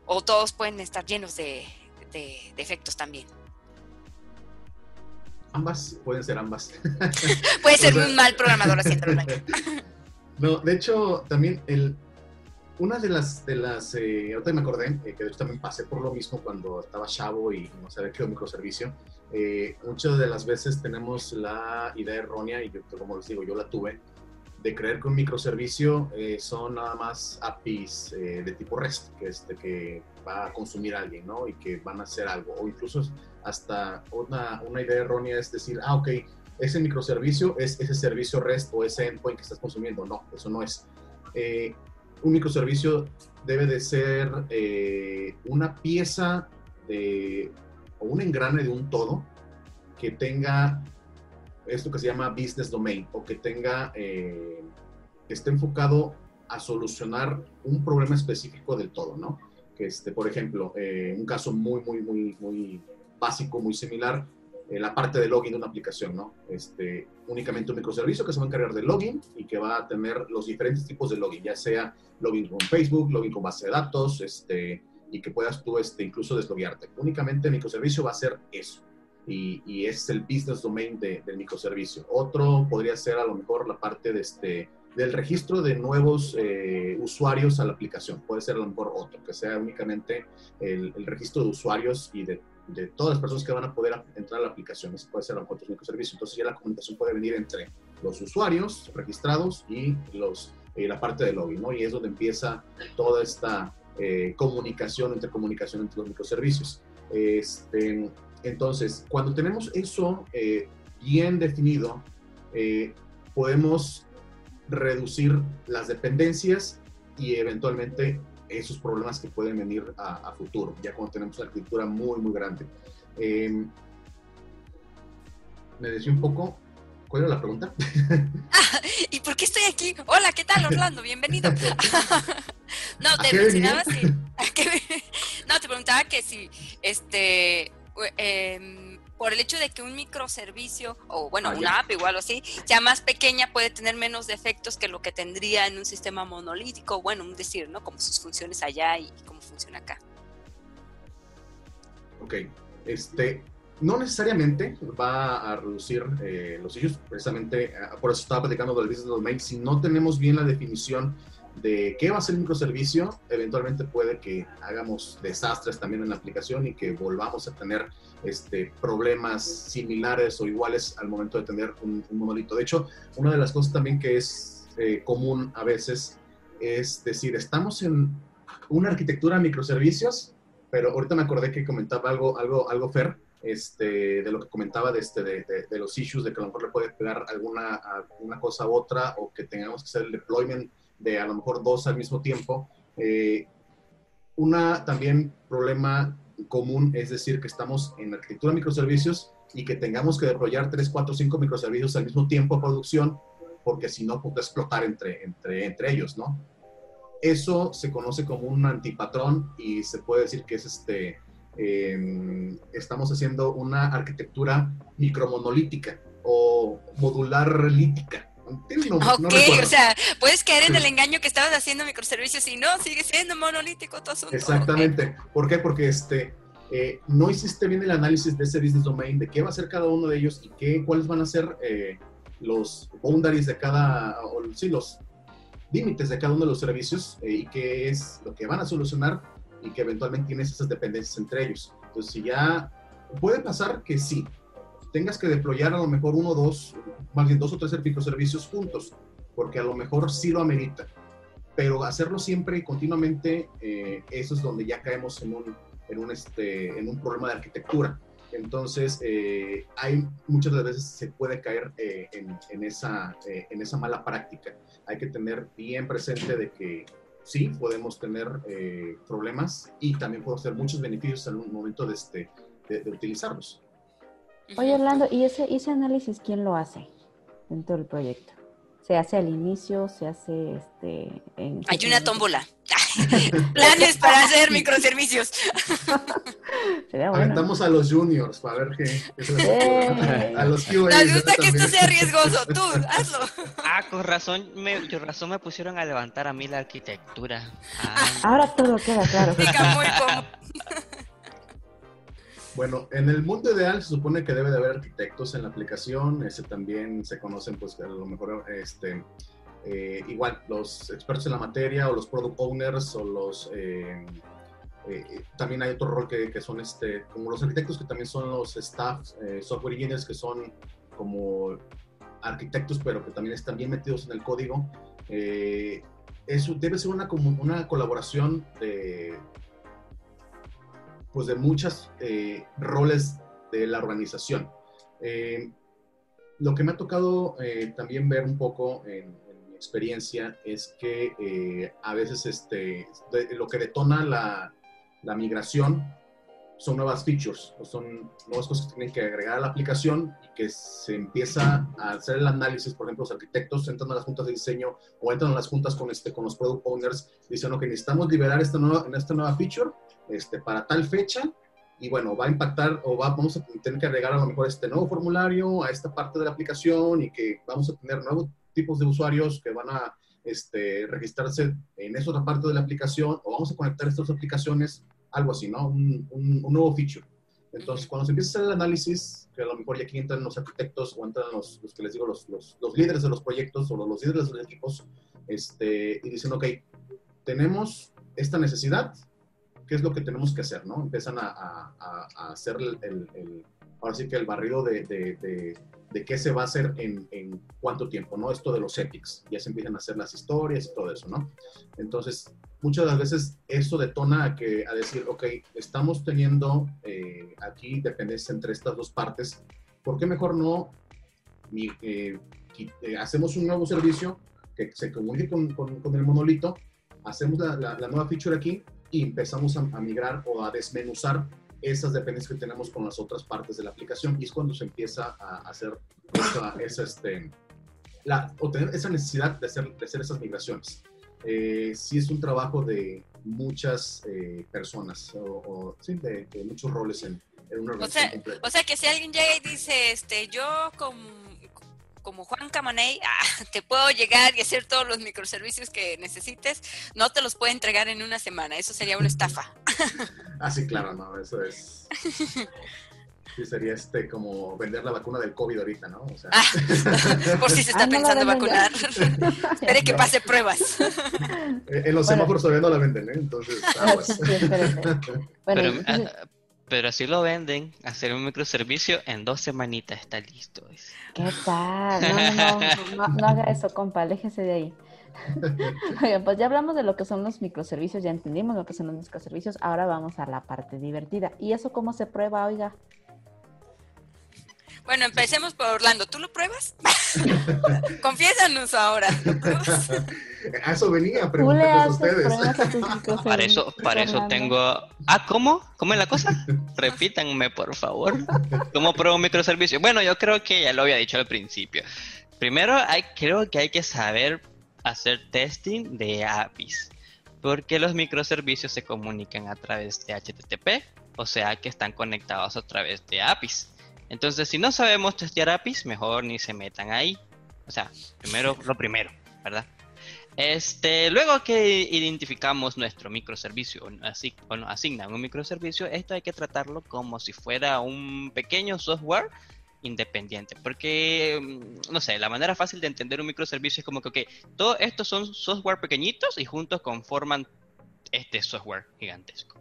o todos pueden estar llenos de defectos también. Ambas, pueden ser ambas. Puede ser un mal programador haciendo No, de hecho, también el, una de las, de las eh, ahorita me acordé, eh, que de hecho también pasé por lo mismo cuando estaba chavo y no sabía qué microservicio. Eh, muchas de las veces tenemos la idea errónea, y yo, como les digo, yo la tuve, de creer que un microservicio eh, son nada más APIs de tipo REST, que, este, que va a consumir alguien, ¿no? Y que van a hacer algo, o incluso hasta una, una idea errónea es decir, ah, ok, ese microservicio es ese servicio REST o ese endpoint que estás consumiendo. No, eso no es. Eh, un microservicio debe de ser eh, una pieza de, o un engrane de un todo que tenga esto que se llama business domain o que tenga, eh, que esté enfocado a solucionar un problema específico del todo, ¿no? Que este, por ejemplo, eh, un caso muy, muy, muy, muy básico, muy similar, eh, la parte de login de una aplicación, ¿no? Este, únicamente un microservicio que se va a encargar de login y que va a tener los diferentes tipos de login, ya sea login con Facebook, login con base de datos, este, y que puedas tú este, incluso desloguearte. Únicamente el microservicio va a ser eso. Y, y es el business domain de, del microservicio. Otro podría ser a lo mejor la parte de este, del registro de nuevos eh, usuarios a la aplicación. Puede ser a lo mejor otro, que sea únicamente el, el registro de usuarios y de, de, todas las personas que van a poder entrar a la aplicación. Ese puede ser a lo mejor otro microservicio. Entonces ya la comunicación puede venir entre los usuarios registrados y los, eh, la parte de login, ¿no? Y es donde empieza toda esta eh, comunicación, entre comunicación entre los microservicios. Este, entonces, cuando tenemos eso eh, bien definido, eh, podemos reducir las dependencias y eventualmente esos problemas que pueden venir a, a futuro, ya cuando tenemos una arquitectura muy, muy grande. Eh, me decía un poco, ¿cuál era la pregunta? Ah, ¿Y por qué estoy aquí? Hola, ¿qué tal, Orlando? Bienvenido. no, te mencionaba si... no, te preguntaba que si, este, eh, por el hecho de que un microservicio, o bueno, ah, una ya. app igual o así, sea más pequeña, puede tener menos defectos que lo que tendría en un sistema monolítico, bueno, un decir, ¿no? Como sus funciones allá y cómo funciona acá. Ok, este, no necesariamente va a reducir eh, los issues, precisamente uh, por eso estaba platicando del business domain. Si no tenemos bien la definición de qué va a ser el microservicio, eventualmente puede que hagamos desastres también en la aplicación y que volvamos a tener este, problemas similares o iguales al momento de tener un, monolito. De hecho, una de las cosas también que es eh, común a veces es decir, estamos en una arquitectura de microservicios, pero ahorita me acordé que comentaba algo, algo, algo Fer, este, de lo que comentaba de, este, de, los issues, de que a lo mejor le puede pegar alguna, alguna cosa a otra o que tengamos que hacer el deployment de a lo mejor dos al mismo tiempo. Eh, una también problema común es decir que estamos en arquitectura de microservicios y que tengamos que deployar 3, 4, 5 microservicios al mismo tiempo a producción, porque si no puede explotar entre, entre, entre ellos, ¿no? Eso se conoce como un antipatrón y se puede decir que es este, eh, estamos haciendo una arquitectura micromonolítica o modular lítica. No, ok, no o sea, puedes caer en el engaño que estabas haciendo microservicios y no, sigue siendo monolítico tu asunto. Exactamente. Okay. ¿Por qué? Porque este, eh, no hiciste bien el análisis de ese business domain, de qué va a ser cada uno de ellos y qué, cuáles van a ser eh, los boundaries de cada, o sí, los límites de cada uno de los servicios eh, y qué es lo que van a solucionar y que eventualmente tienes esas dependencias entre ellos. Entonces, si ya puede pasar que sí, tengas que deployar a lo mejor uno o dos, más bien dos o tres microservicios juntos, porque a lo mejor sí lo amerita. Pero hacerlo siempre y continuamente, eh, eso es donde ya caemos en un, en un, este, en un problema de arquitectura. Entonces, eh, hay muchas veces se puede caer eh, en, en, esa, eh, en esa mala práctica. Hay que tener bien presente de que sí, podemos tener eh, problemas y también podemos tener muchos beneficios en un momento de, este, de, de utilizarlos. Oye, Orlando, ¿y ese, ese análisis quién lo hace dentro del proyecto? ¿Se hace al inicio? ¿Se hace este, en... Hay una tómbola. Planes para hacer microservicios. Sería bueno. Aventamos a los juniors para ver qué. Eh. A los QA. Nos gusta que esto sea riesgoso. Tú, hazlo. Ah, con razón, me, con razón me pusieron a levantar a mí la arquitectura. Ah. Ahora todo queda claro. Fica muy cómodo. Bueno, en el mundo ideal se supone que debe de haber arquitectos en la aplicación, ese también se conocen, pues a lo mejor, este, eh, igual, los expertos en la materia o los product owners o los, eh, eh, también hay otro rol que, son, este, como los arquitectos que también son los staff, eh, software engineers que son como arquitectos, pero que también están bien metidos en el código. eso debe ser una, una colaboración de pues de muchos eh, roles de la organización. Eh, lo que me ha tocado eh, también ver un poco en, en, mi experiencia es que eh, a veces este, lo que detona la, la, migración son nuevas features, o son nuevas cosas que tienen que agregar a la aplicación y que se empieza a hacer el análisis, por ejemplo, los arquitectos entran a las juntas de diseño o entran a las juntas con, este, con los product owners diciendo que necesitamos liberar esta nueva, esta nueva feature este, para tal fecha y bueno, va a impactar o va, vamos a tener que agregar a lo mejor este nuevo formulario a esta parte de la aplicación y que vamos a tener nuevos tipos de usuarios que van a este, registrarse en esa otra parte de la aplicación o vamos a conectar estas aplicaciones, algo así, ¿no? Un, un, nuevo feature. Entonces, cuando se empieza a hacer el análisis, que a lo mejor ya aquí entran los arquitectos o entran los, los que les digo, los, los, los, líderes de los proyectos o los líderes de los equipos, este, y dicen, ok, tenemos esta necesidad, ¿qué es lo que tenemos que hacer? ¿no? Empiezan a, a, a hacer el, el, ahora sí que el barrido de, de, de, qué se va a hacer en, en, cuánto tiempo, ¿no? Esto de los epics, ya se empiezan a hacer las historias y todo eso, ¿no? Entonces, muchas de las veces eso detona a, que, a decir, ok, estamos teniendo eh, aquí dependencia entre estas dos partes, ¿por qué mejor no eh, eh, hacemos un nuevo servicio que se comunique con, con, el monolito, hacemos la, la, nueva feature aquí y empezamos a, a, migrar o a desmenuzar esas dependencias que tenemos con las otras partes de la aplicación y es cuando se empieza a hacer esa, este, la, o tener esa necesidad de hacer, de hacer esas migraciones. Eh, sí es un trabajo de muchas eh, personas o, sí, de, muchos roles en, una organización. O sea, o sea, que si alguien llega y dice, este, yo como como Juan Camaney, ah, te puedo llegar y hacer todos los microservicios que necesites, no te los puede entregar en una semana. Eso sería una estafa. ah, sí, claro, no, eso es. Sí, sería este como vender la vacuna del COVID ahorita, ¿no? O sea... ah, por si se está ah, pensando vacunar. Espere que pase pruebas. Eh, en los semáforos todavía no la venden, ¿eh? Entonces, ah, pues. bueno, Pero, pero así lo venden, hacer un microservicio en dos semanitas está listo. ¿Qué tal? No, no, no, no, haga eso, compa, aléjese de ahí. Oigan, pues ya hablamos de lo que son los microservicios, ya entendimos lo que son los microservicios, ahora vamos a la parte divertida. ¿Y eso cómo se prueba, oiga? Bueno, empecemos por Orlando. ¿Tú lo pruebas? Confiésanos ahora. a eso venía, a ustedes. para eso, para eso tengo. Ah, ¿cómo? ¿Cómo es la cosa? Repítanme, por favor. ¿Cómo pruebo un microservicio? Bueno, yo creo que ya lo había dicho al principio. Primero, hay, creo que hay que saber hacer testing de APIs. Porque los microservicios se comunican a través de HTTP, o sea que están conectados a través de APIs. Entonces, si no sabemos testear APIs, mejor ni se metan ahí. O sea, primero lo primero, ¿verdad? Este, luego que identificamos nuestro microservicio así, o nos asignan un microservicio, esto hay que tratarlo como si fuera un pequeño software independiente. Porque, mm, no sé, la manera fácil de entender un microservicio es como que, ok, todos estos son software pequeñitos y juntos conforman este software gigantesco.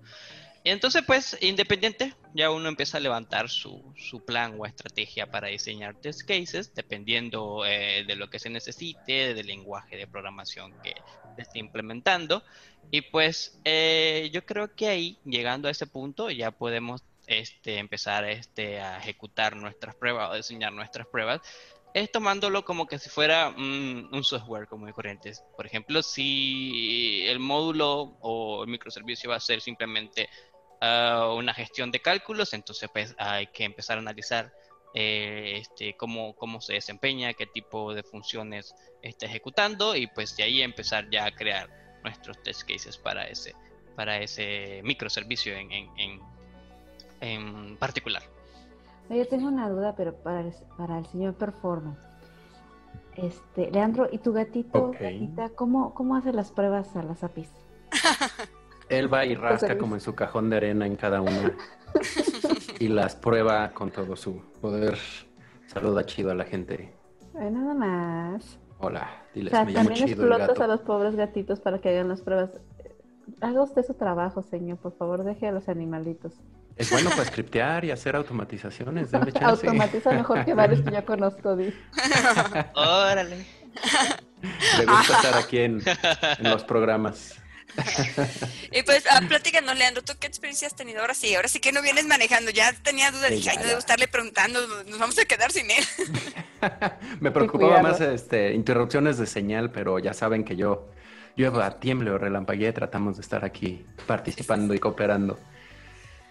Entonces, pues, independiente, ya uno empieza a levantar su, su plan o estrategia para diseñar test cases, dependiendo eh, de lo que se necesite, del lenguaje de programación que esté implementando. Y pues, eh, yo creo que ahí, llegando a ese punto, ya podemos este, empezar este, a ejecutar nuestras pruebas o diseñar nuestras pruebas es tomándolo como que si fuera un software como de corrientes. Por ejemplo, si el módulo o el microservicio va a ser simplemente una gestión de cálculos, entonces pues hay que empezar a analizar eh, este, cómo, cómo se desempeña, qué tipo de funciones está ejecutando y pues de ahí empezar ya a crear nuestros test cases para ese, para ese microservicio en, en, en, particular. Yo tengo una duda, pero para el, para el señor Performance. Este, Leandro, ¿y tu gatito, gatita, ¿cómo, cómo hace las pruebas a las APIs? Él va y rasca como en su cajón de arena en cada una. y las prueba con todo su poder. Saluda chido a la gente. nada más. Hola, diles, me llamo también explotas a los pobres gatitos para que hagan las pruebas. Haga usted su trabajo, señor. Por favor, deje a los animalitos. Es bueno para scriptear y hacer automatizaciones. Automatiza mejor que varios que ya conozco, Di. Órale. Le gusta estar aquí en los programas. y pues, ah, platícanos, Leandro, ¿tú qué experiencia has tenido? Ahora sí, ahora sí que no vienes manejando. Ya tenía dudas, dije, ay, no debo estarle preguntando, nos vamos a quedar sin él. Me preocupaba más este, interrupciones de señal, pero ya saben que yo, yo a tiemble o relampaguee, tratamos de estar aquí participando y cooperando.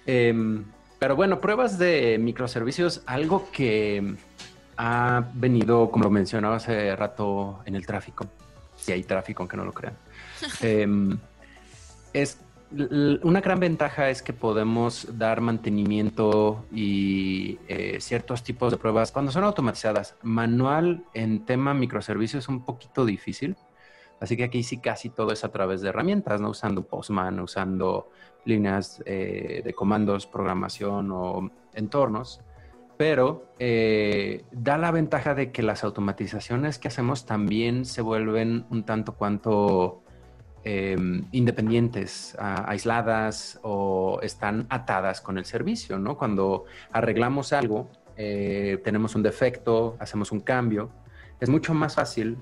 Em, pero bueno, pruebas de microservicios, algo que ha venido, como lo mencionaba hace rato, en el tráfico, si hay tráfico, aunque no lo crean, em, es una gran ventaja es que podemos dar mantenimiento y eh, ciertos tipos de pruebas cuando son automatizadas. Manual en tema microservicios es un poquito difícil, así que aquí sí casi todo es a través de herramientas, no usando Postman, usando líneas eh, de comandos, programación o entornos. Pero eh, da la ventaja de que las automatizaciones que hacemos también se vuelven un tanto cuanto Em, independientes, aisladas o están atadas con el servicio, ¿no? Cuando arreglamos algo, eh, tenemos un defecto, hacemos un cambio, es mucho más fácil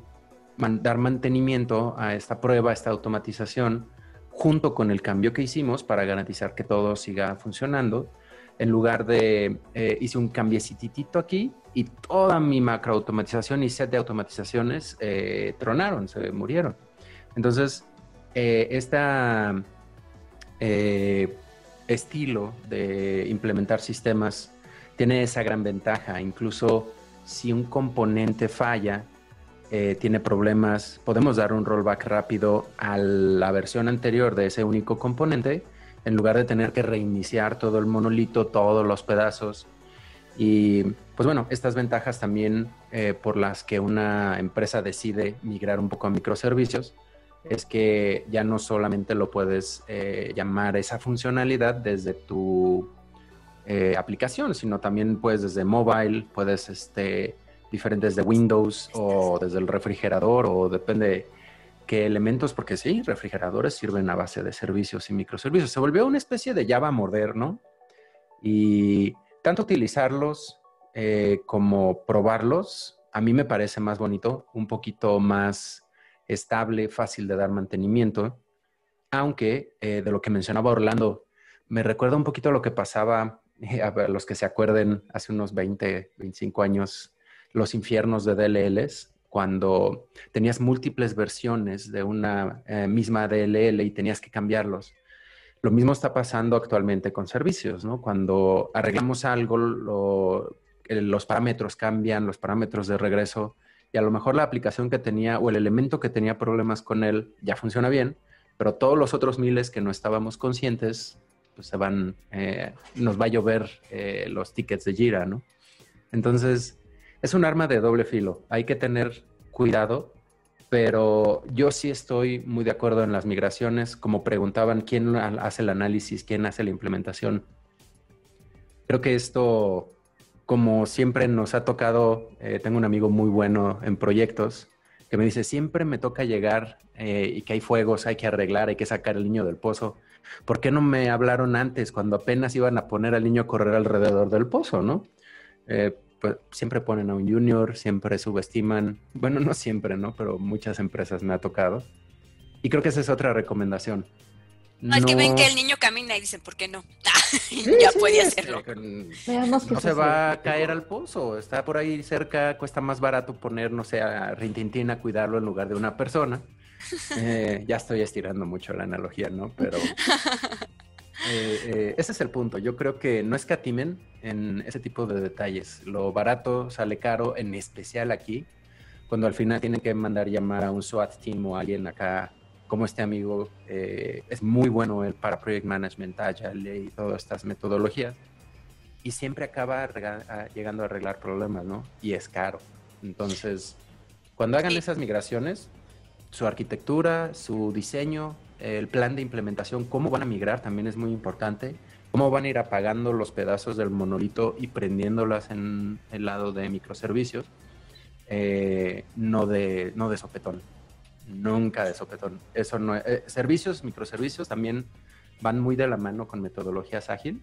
dar mantenimiento a esta prueba, a esta automatización, junto con el cambio que hicimos para garantizar que todo siga funcionando, en lugar de eh, hice un cambiecitito aquí y toda mi macroautomatización y set de automatizaciones eh, tronaron, se murieron. Entonces, este estilo de implementar sistemas tiene esa gran ventaja. Incluso si un componente falla, eh, tiene problemas, podemos dar un rollback rápido a la versión anterior de ese único componente en lugar de tener que reiniciar todo el monolito, todos los pedazos. Y pues bueno, estas ventajas también por las que una empresa decide migrar un poco a microservicios es que ya no solamente lo puedes eh, llamar esa funcionalidad desde tu eh, aplicación, sino también puedes desde mobile, puedes este, diferentes de Windows o desde el refrigerador o depende qué elementos, porque sí, refrigeradores sirven a base de servicios y microservicios. Se volvió una especie de Java moderno y tanto utilizarlos eh, como probarlos, a mí me parece más bonito, un poquito más estable, fácil de dar mantenimiento, aunque eh, de lo que mencionaba Orlando, me recuerda un poquito a lo que pasaba, a los que se acuerden, hace unos 20, 25 años, los infiernos de DLLs, cuando tenías múltiples versiones de una eh, misma DLL y tenías que cambiarlos. Lo mismo está pasando actualmente con servicios, ¿no? Cuando arreglamos algo, eh, los parámetros cambian, los parámetros de regreso y a lo mejor la aplicación que tenía o el elemento que tenía problemas con él ya funciona bien, pero todos los otros miles que no estábamos conscientes, pues se van, eh, nos va a llover eh, los tickets de Jira, ¿no? Entonces, es un arma de doble filo. Hay que tener cuidado, pero yo sí estoy muy de acuerdo en las migraciones. Como preguntaban, ¿quién hace el análisis? ¿Quién hace la implementación? Creo que esto como siempre nos ha tocado, eh, tengo un amigo muy bueno en proyectos que me dice, siempre me toca llegar eh, y que hay fuegos, hay que arreglar, hay que sacar el niño del pozo. ¿Por qué no me hablaron antes cuando apenas iban a poner al niño a correr alrededor del pozo, no? Eh, pues siempre ponen a un junior, siempre subestiman, bueno, no siempre, ¿no? Pero muchas empresas me ha tocado. Y creo que esa es otra recomendación. No, es que ven que el niño camina y dicen, ¿por qué no? ya puede hacerlo. Veamos que no se va a caer al pozo, está por ahí cerca, cuesta más barato poner, no sé, a Rintintín a cuidarlo en lugar de una persona. Eh, ya estoy estirando mucho la analogía, ¿no? Pero eh, eh, ese es el punto. Yo creo que no escatimen en ese tipo de detalles. Lo barato sale caro, en especial aquí, cuando al final tienen que mandar llamar a un SWAT team o alguien acá como este amigo eh, es muy bueno él para project management, agile y todas estas metodologías. Y siempre acaba llegando a arreglar problemas, ¿no? Y es caro. Entonces, cuando hagan esas migraciones, su arquitectura, su diseño, el plan de implementación, cómo van a migrar también es muy importante. Cómo van a ir apagando los pedazos del monolito y prendiéndolas en el lado de microservicios, eh, no, de, no de sopetón. Nunca de sopetón. Eso no eh, servicios, microservicios también van muy de la mano con metodologías ágil.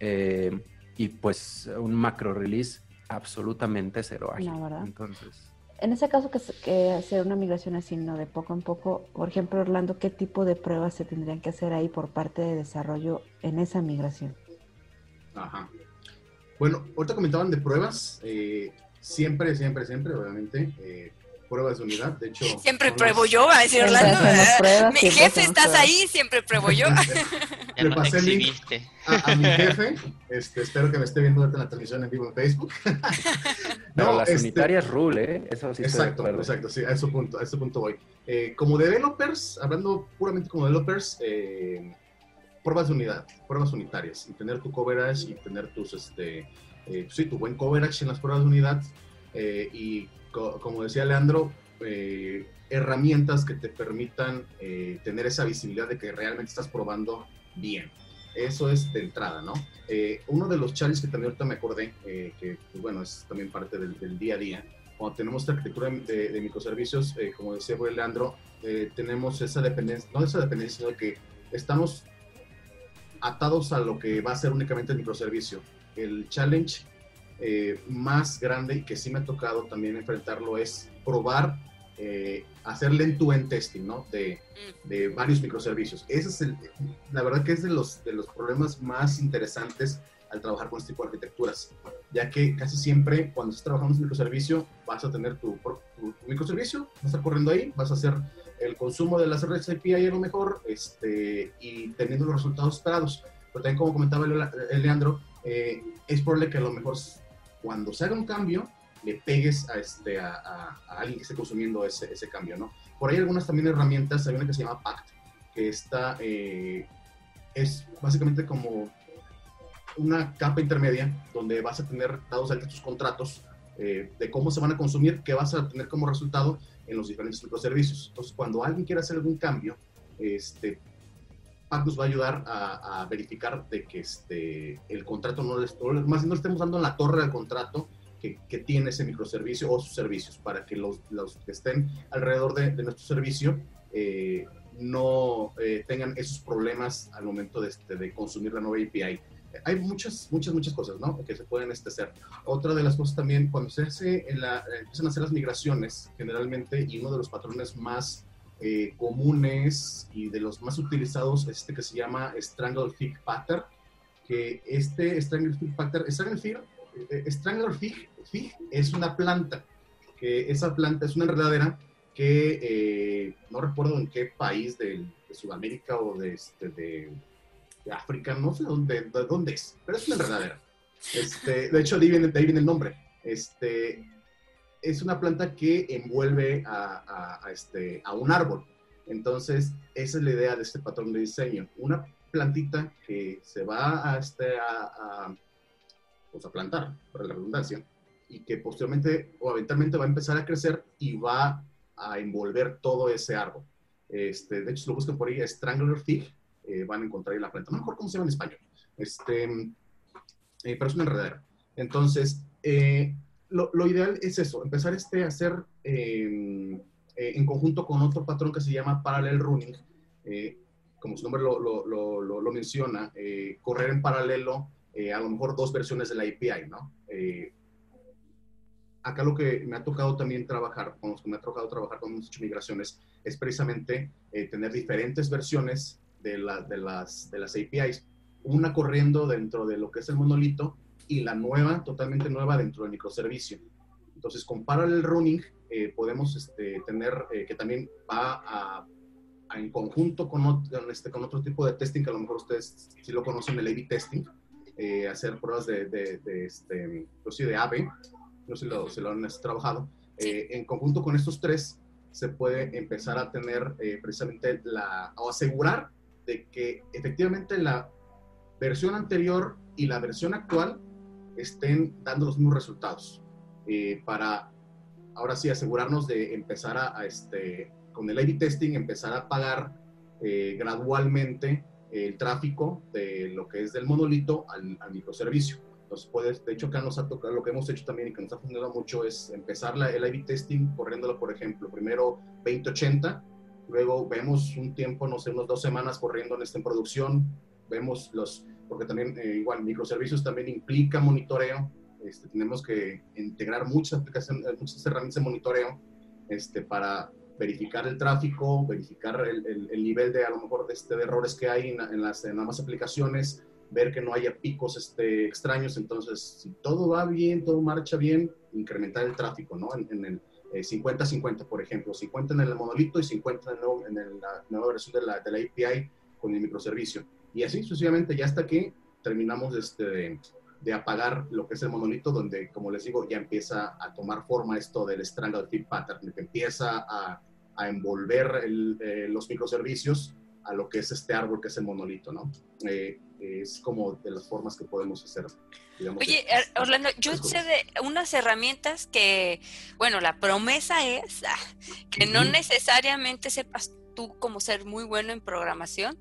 Eh, y pues un macro release absolutamente cero ágil. Entonces. En ese caso que, hacer una migración así, ¿no? De poco en poco, por ejemplo, Orlando, ¿qué tipo de pruebas se tendrían que hacer ahí por parte de desarrollo en esa migración? Ajá. Bueno, ahorita comentaban de pruebas. Eh, siempre, siempre, siempre, obviamente, eh, pruebas de unidad. De hecho, siempre pruebo yo, va a decir Orlando. Mi jefe, estás pruebas. ahí, siempre pruebo yo. Ya Le pasé el link. exhibiste. a, a mi jefe, este, espero que me esté viendo ahorita en la transmisión en vivo en Facebook. Pero No, las este, unitarias rule, ¿eh? Eso sí Exacto, exacto, sí, a ese punto, a ese punto voy. Eh, como developers, hablando puramente como developers, eh, pruebas de unidad, pruebas unitarias, y tener tu coverage y tener tus, este, eh, sí, tu buen coverage en las pruebas de unidad, eh, y co- como decía Leandro, eh, herramientas que te permitan eh, tener esa visibilidad de que realmente estás probando bien. Eso es de entrada, ¿no? Eh, uno de los challenges que también ahorita me acordé, eh, que pues, bueno, es también parte del, del día a día, cuando tenemos esta arquitectura de, de microservicios, eh, como decía Leandro, eh, tenemos esa dependencia, no esa dependencia, sino que estamos atados a lo que va a ser únicamente el microservicio. El challenge eh, más grande y que sí me ha tocado también enfrentarlo es probar, eh, hacer end-to-end testing, ¿no? De, de varios microservicios. Ese es el, la verdad que es de los, de los problemas más interesantes al trabajar con este tipo de arquitecturas, ya que casi siempre cuando estás trabajando en microservicio vas a tener tu, tu- tu microservicio, vas a estar corriendo ahí, vas a hacer el consumo de las redes API a lo mejor este, y teniendo los resultados esperados. Pero también como comentaba Leandro, eh, es probable que a lo mejor cuando se haga un cambio le pegues a, este, alguien que esté consumiendo ese, cambio, ¿no? Por ahí algunas también herramientas, hay una que se llama Pact, que está, eh, es básicamente como una capa intermedia donde vas a tener dados ahí tus contratos eh, de cómo se van a consumir, qué vas a tener como resultado en los diferentes microservicios. Entonces, cuando alguien quiera hacer algún cambio, este, Pact nos va a ayudar a, a verificar de que este, el contrato no les, más no estemos dando en la torre al contrato que, que tiene ese microservicio o sus servicios, para que los, los que estén alrededor de, de nuestro servicio eh, no eh, tengan esos problemas al momento de, este, de consumir la nueva API. Hay muchas, muchas, muchas cosas, ¿no? Que se pueden este, hacer. Otra de las cosas también, cuando se hace en la, empiezan a hacer las migraciones, generalmente, y uno de los patrones más eh, comunes y de los más utilizados es este que se llama Strangle Fig Pattern, que este Strangle Fig Pattern, Strangle Fig, eh, Strangler Fig, Fig es una planta, que esa planta es una enredadera que eh, no recuerdo en qué país de, de Sudamérica o de, este, de, de África, no sé dónde, de dónde es, pero es una enredadera. Este, de hecho, de ahí, viene, de ahí viene el nombre. Este, es una planta que envuelve a, a- a este, a un árbol. Entonces, esa es la idea de este patrón de diseño. Una plantita que se va a, este, a, a, pues, a plantar, para la redundancia, y que posteriormente o eventualmente va a empezar a crecer y va a envolver todo ese árbol. Este, de hecho, si lo buscan por ahí, Strangler Fig, eh, van a encontrar ahí la planta. No me acuerdo cómo se llama en español. Este, eh, pero es una enredadera. Entonces, eh, lo, ideal es eso, empezar este a hacer eh, eh, en conjunto con otro patrón que se llama Parallel Running. eh, como su nombre lo, lo- menciona, correr en paralelo a lo mejor dos versiones de la API, ¿no? Acá lo que me ha tocado también trabajar, con los que me ha tocado trabajar con muchas migraciones, es precisamente tener diferentes versiones de, la- de las, de las APIs, una corriendo dentro de lo que es el monolito y la nueva, totalmente nueva, dentro del microservicio. Entonces, con Parallel Running eh, podemos este, tener, eh, que también va a, a en conjunto con, ot- con este, con otro tipo de testing, que a lo mejor ustedes sí lo conocen, el A-B testing, eh, hacer pruebas de, de, de, este, de AB, no sé si lo, si lo han este, trabajado. Eh, en conjunto con estos tres, se puede empezar a tener eh, precisamente la, o asegurar de que efectivamente la versión anterior y la versión actual estén dando los mismos resultados. Eh, para ahora sí asegurarnos de empezar a, este, con el A-B testing, empezar a pagar eh, gradualmente el tráfico de lo que es del monolito al, al microservicio. Entonces, puedes, de hecho, acá nos ha tocado, lo que hemos hecho también y que nos ha funcionado mucho es empezar la, el A-B testing corriéndolo, por ejemplo, primero 2080, luego vemos un tiempo, no sé, unas dos semanas corriendo en, este, en producción, vemos los, porque también eh, igual microservicios también implica monitoreo, este, tenemos que integrar muchas aplicaciones, muchas herramientas de monitoreo este, para verificar el tráfico, verificar el, el, el nivel de a lo mejor este, de errores que hay en, en, las, en ambas aplicaciones, ver que no haya picos este, extraños. Entonces, si todo va bien, todo marcha bien, incrementar el tráfico, ¿no? En, el 50-50, eh, por ejemplo, 50 en el monolito y 50 en, en la nueva versión de la, de la API con el microservicio. Y así sucesivamente, ya hasta que terminamos este, de, apagar lo que es el monolito, donde, como les digo, ya empieza a tomar forma esto del Strangled Tip Pattern, que empieza a, a envolver eh, los microservicios a lo que es este árbol que es el monolito, ¿no? Eh, es como de las formas que podemos hacer. Oye, eh, Orlando, yo sé de unas herramientas que, bueno, la promesa es ah, que no necesariamente sepas tú como ser muy bueno en programación,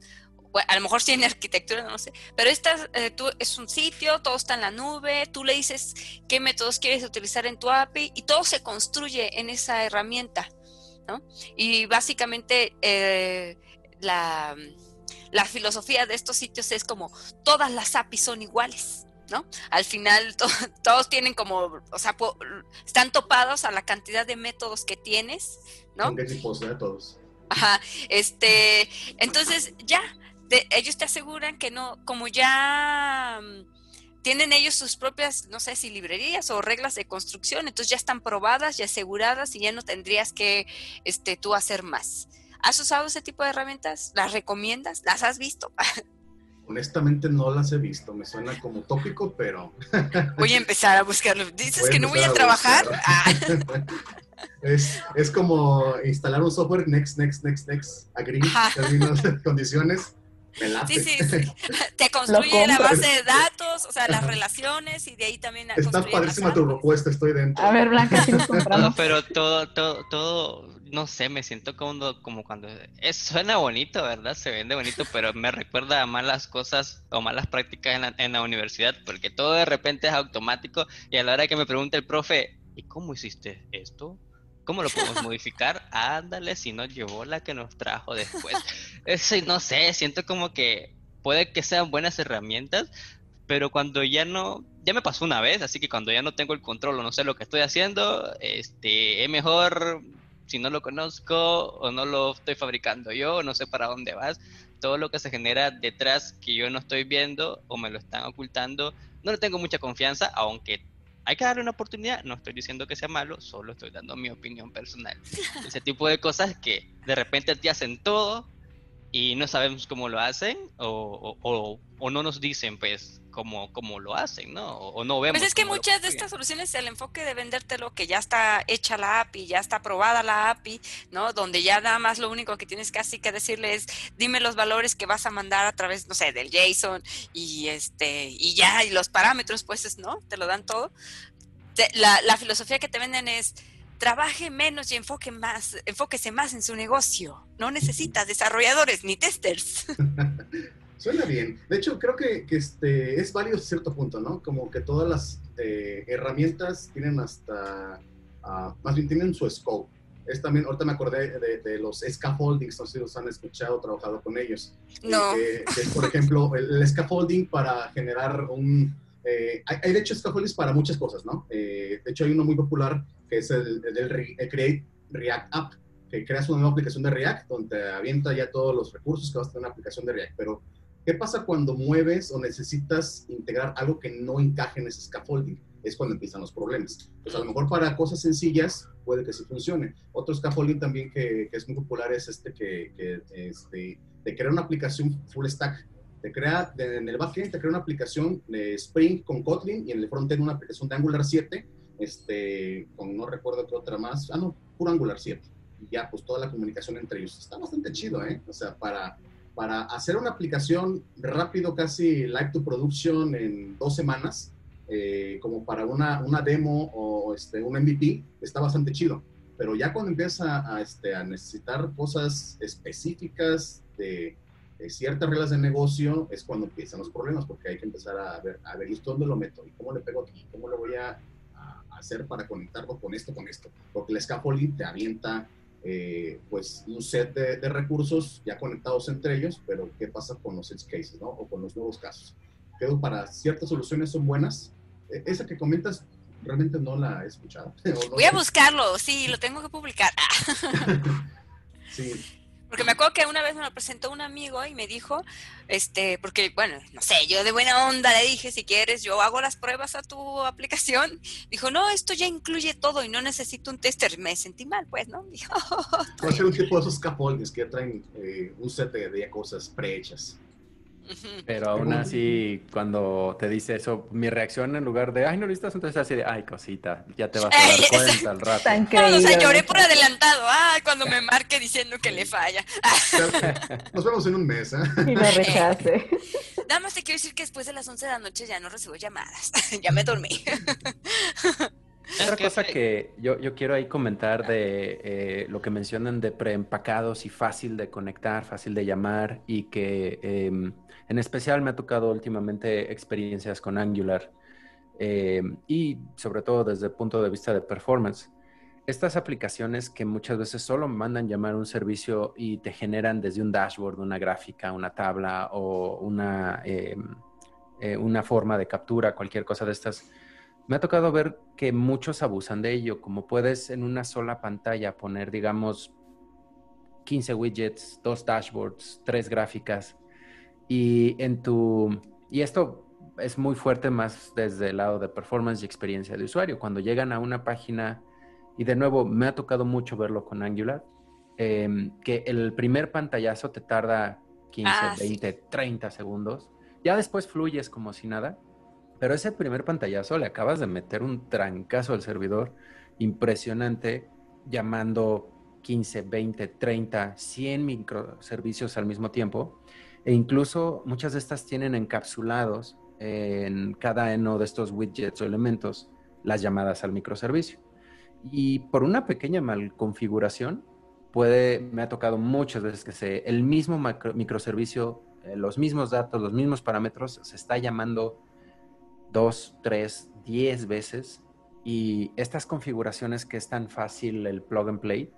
a lo mejor en arquitectura, no sé, pero esta eh, tú, es un sitio, todo está en la nube, tú le dices qué métodos quieres utilizar en tu API y todo se construye en esa herramienta, ¿no? Y básicamente la, filosofía de estos sitios es como todas las APIs son iguales. ¿no? Al final todos tienen como, o sea, están topados a la cantidad de métodos que tienes, ¿no? qué tipos de métodos? Ajá, este, entonces ya, ellos te aseguran que no, como ya mm, tienen ellos sus propias, no sé si librerías o reglas de construcción, entonces ya están probadas y aseguradas y ya no tendrías que, este, tú hacer más. ¿Has usado ese tipo de herramientas? ¿Las recomiendas? ¿Las has visto? Honestamente no las he visto, me suena como tópico, pero... Voy a empezar a buscarlo. ¿Dices que no voy a, trabajar? Ah. es, como instalar un software, next, next, next, next, agree, términos, condiciones. Sí, sí, sí. Te construye la base de datos, o sea, las relaciones y de ahí también... Está padrísima tu propuesta, estoy dentro. A ver, Blanca, ¿tienes no, pero todo, todo, todo no sé, me siento como, como cuando... Es, suena bonito, ¿verdad? Se vende bonito, pero me recuerda a malas cosas o malas prácticas en la, en la universidad, porque todo de repente es automático y a la hora que me pregunta el profe, ¿y cómo hiciste esto? ¿Cómo lo podemos modificar? Ándale, si no llevó la que nos trajo después. Eso, no sé, siento como que puede que sean buenas herramientas, pero cuando ya no, ya me pasó una vez, así que cuando ya no tengo el control o no sé lo que estoy haciendo, este, es mejor si no lo conozco o no lo estoy fabricando yo, no sé para dónde vas, todo lo que se genera detrás que yo no estoy viendo o me lo están ocultando, no le tengo mucha confianza, aunque hay que darle una oportunidad, no estoy diciendo que sea malo, solo estoy dando mi opinión personal. Ese tipo de cosas que de repente te hacen todo y no sabemos cómo lo hacen o, o, o no nos dicen pues como, como lo hacen, ¿no? O, no vemos. Pues es que muchas de estas soluciones, el enfoque de venderte lo que ya está hecha la API, ya está aprobada la API, ¿no? Donde ya nada más lo único que tienes casi que decirle es, dime los valores que vas a mandar a través, no sé, del JSON y este, y ya, y los parámetros, pues, ¿no? Te lo dan todo. la, la filosofía que te venden es, trabaje menos y enfoque más, enfóquese más en su negocio. No necesitas desarrolladores ni testers. Suena bien. De hecho, creo que, este, es válido a cierto punto, ¿no? Como que todas las eh, herramientas tienen hasta, ah, más bien tienen su scope. Es también, ahorita me acordé de, los scaffoldings, no sé si los han escuchado, trabajado con ellos. No. Eh, por ejemplo, el, scaffolding para generar un... Eh, hay, de hecho scaffoldings para muchas cosas, ¿no? de hecho, hay uno muy popular es el, del Create React App, que creas una nueva aplicación de React donde avienta ya todos los recursos que vas a tener una aplicación de React, pero ¿Qué pasa cuando mueves o necesitas integrar algo que no encaje en ese scaffolding? Es cuando empiezan los problemas. Pues a lo mejor para cosas sencillas puede que sí funcione. Otro scaffolding también que, es muy popular es este que, que este, de crear una aplicación full stack. Te crea, en el backend te crea una aplicación de Spring con Kotlin y en el frontend una aplicación de Angular 7, este, con no recuerdo qué otra más. Ah, no, puro Angular 7. Y ya, pues toda la comunicación entre ellos. Está bastante chido, ¿eh? O sea, para para hacer una aplicación rápido, casi live to production en dos semanas, eh, como para una, una demo o este, un MVP, está bastante chido. Pero ya cuando empieza a, este, a necesitar cosas específicas de, ciertas reglas de negocio, es cuando empiezan los problemas, porque hay que empezar a ver, a ver, ¿y dónde lo meto? ¿Y cómo le pego aquí? ¿Cómo le voy a, hacer para conectarlo con esto, con esto? Porque el scaffolding te avienta eh, pues un set de, recursos ya conectados entre ellos, pero ¿qué pasa con los edge cases, ¿no? O con los nuevos casos. Creo para ciertas soluciones son buenas. E, esa que comentas, realmente no la he escuchado. Voy a buscarlo, sí, lo tengo que publicar. sí. Porque me acuerdo que una vez me lo presentó un amigo y me dijo, este, porque, bueno, no sé, yo de buena onda le dije, si quieres, yo hago las pruebas a tu aplicación. Dijo, no, esto ya incluye todo y no necesito un tester. Me sentí mal, pues, ¿no? Dijo, ser un tipo de esos scaffoldings que traen eh, un set de, de cosas prehechas. Pero aún así, cuando te dice eso, mi reacción en lugar de, ay, no listas, entonces así de, ay, cosita, ya te vas a dar cuenta al rato. Tan No, o sea, lloré por adelantado. Ah, cuando me marque diciendo que le falla. Nos vemos en un mes, ¿eh? Y lo rechace. Nada más te quiero decir que después de las 11 de la noche ya no recibo llamadas. ya me dormí. Otra cosa que yo, yo quiero ahí comentar de eh, lo que mencionan de preempacados y fácil de conectar, fácil de llamar y que em, en especial me ha tocado últimamente experiencias con Angular em, y sobre todo desde el punto de vista de performance. Estas aplicaciones que muchas veces solo mandan llamar un servicio y te generan desde un dashboard, una gráfica, una tabla o una, em, eh, una forma de captura, cualquier cosa de estas. Me ha tocado ver que muchos abusan de ello, como puedes en una sola pantalla poner, digamos, 15 widgets, dos dashboards, tres gráficas y en tu y esto es muy fuerte más desde el lado de performance y experiencia de usuario. Cuando llegan a una página y de nuevo me ha tocado mucho verlo con Angular, eh, que el primer pantallazo te tarda 15, Ah, sí. 20, 30 segundos. Ya después fluyes como si nada, pero ese primer pantallazo le acabas de meter un trancazo al servidor impresionante, llamando 15, 20, 30, 100 microservicios al mismo tiempo. E incluso muchas de estas tienen encapsulados en cada uno de estos widgets o elementos las llamadas al microservicio. Y por una pequeña malconfiguración, puede, me ha tocado muchas veces que se, el mismo microservicio, eh, los mismos datos, los mismos parámetros, se está llamando dos, tres, diez veces. Y estas configuraciones que es tan fácil el plug and play,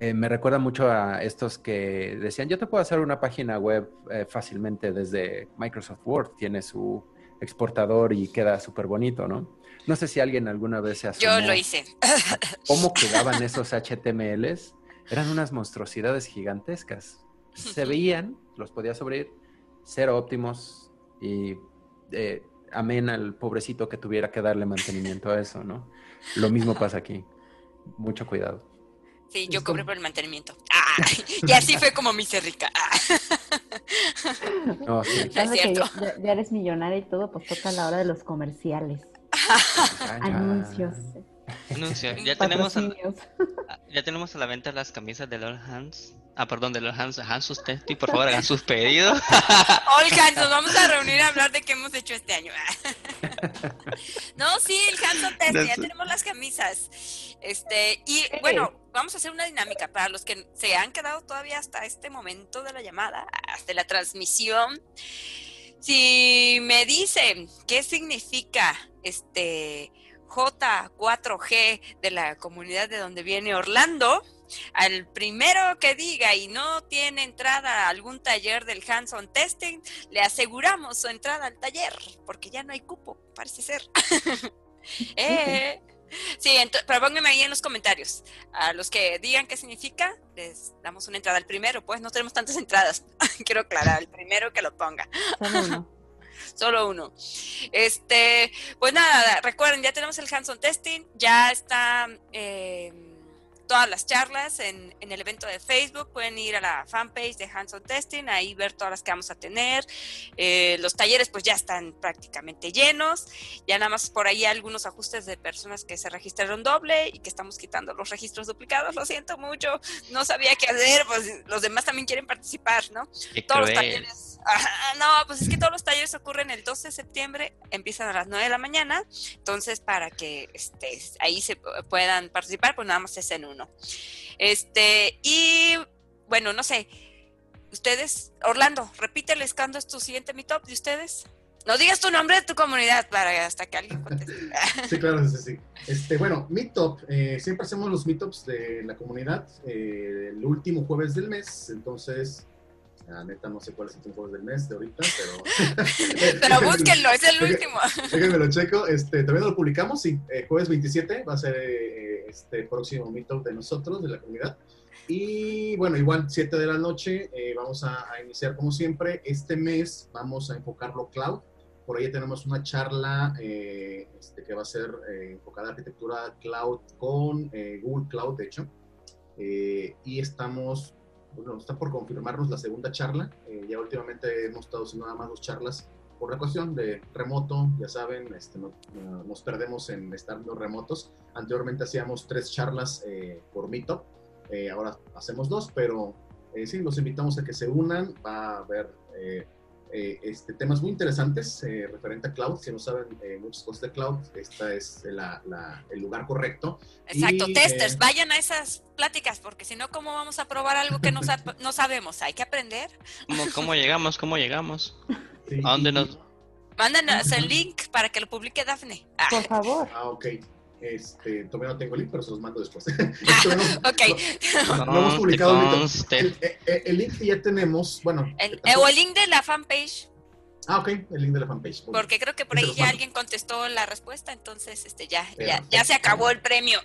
eh, me recuerda mucho a estos que decían, yo te puedo hacer una página web eh, fácilmente desde Microsoft Word, tiene su exportador y queda súper bonito, ¿no? No sé si alguien alguna vez se asomó Yo lo hice. cómo quedaban esos HTMLs. Eran unas monstruosidades gigantescas. Se veían, los podías abrir, cero óptimos y eh, amén al pobrecito que tuviera que darle mantenimiento a eso, ¿no? Lo mismo pasa aquí. Mucho cuidado. Sí, yo cobré por el mantenimiento. Ah, y así fue como me hice rica. Ah. No, sí. No es Ahora que cierto. ya, ya- eres millonaria y todo, pues toca la hora de los comerciales. Anuncios. Anuncio. Ya tenemos, a, patrocinios. ya tenemos a la venta las camisas de Lord Hans. Ah, perdón, de Lord Hans. Hans usted. Y por favor hagan sus pedidos. Olga, nos vamos a reunir a hablar de qué hemos hecho este año. No, sí, el Hanson Test, ya tenemos las camisas. Este, y bueno, vamos a hacer una dinámica para los que se han quedado todavía hasta este momento de la llamada, hasta la transmisión. Si me dicen qué significa este J4G de la comunidad de donde viene Orlando, al primero que diga y no tiene entrada a algún taller del hands-on testing, le aseguramos su entrada al taller, porque ya no hay cupo, parece ser. Eh, Sí, pero pónganme ahí en los comentarios. A los que digan qué significa, les damos una entrada al primero. Pues no tenemos tantas entradas. Quiero aclarar, el primero que lo ponga. Solo uno. Este, pues nada, recuerden, ya tenemos el hands-on testing, ya está eh, todas las charlas en, en el evento de Facebook. Pueden ir a la fanpage de hands-on testing, ahí ver todas las que vamos a tener. Eh, los talleres pues ya están prácticamente llenos. Ya nada más por ahí algunos ajustes de personas que se registraron doble y que estamos quitando los registros duplicados. Lo siento mucho, no sabía qué hacer, pues los demás también quieren participar, ¿no? Qué todos los talleres. Ajá, no, pues es que todos los talleres ocurren el 12 de septiembre, empiezan a las 9 de la mañana, entonces para que este, ahí se pu- puedan participar, pues nada más es en uno. Este, y bueno, no sé, ustedes, Orlando, repíteles cuándo es tu siguiente meetup de ustedes. No digas tu nombre de tu comunidad para hasta que alguien conteste. Sí, claro, sí, sí. Este, bueno, Meetup, eh, siempre hacemos los Meetups de la comunidad eh, el último jueves del mes, entonces, la neta no sé cuál es el jueves del mes de ahorita, pero... Pero búsquenlo, es el último. Déjenme lo checo, este, también lo publicamos, sí, eh, jueves 27 va a ser eh, este próximo meetup de nosotros, de la comunidad. Y bueno, igual 7 de la noche eh, vamos a, iniciar como siempre. Este mes vamos a enfocarlo cloud. Por ahí tenemos una charla eh, este, que va a ser eh, enfocada a arquitectura cloud con Google Cloud, de hecho. y estamos, bueno, está por confirmarnos la segunda charla. ya últimamente hemos estado haciendo nada más dos charlas por la cuestión de remoto, ya saben, este, nos perdemos en estar los remotos. Anteriormente hacíamos tres charlas por Meetup eh, ahora hacemos dos, pero eh, sí, los invitamos a que se unan. Va a haber eh, este, temas muy interesantes referente a cloud. Si no saben muchas cosas de cloud, esta es el lugar correcto. Exacto, testers, vayan a esas pláticas, porque si no, ¿cómo vamos a probar algo que no, no sabemos? Hay que aprender. ¿Cómo, cómo llegamos? ¿Cómo llegamos? ¿A dónde nos...? Mándanos el link para que lo publique Dafne. Ah. Por favor. Ah, ok. Este, todavía no tengo el link, pero se los mando después. ok. No, hemos publicado el, el, link que ya tenemos, bueno. El, eh, o el link de la fanpage. Ah, ok, el link de la fanpage. Porque creo que por ahí ya alguien contestó la respuesta, entonces este ya, ya, ya se acabó el premio.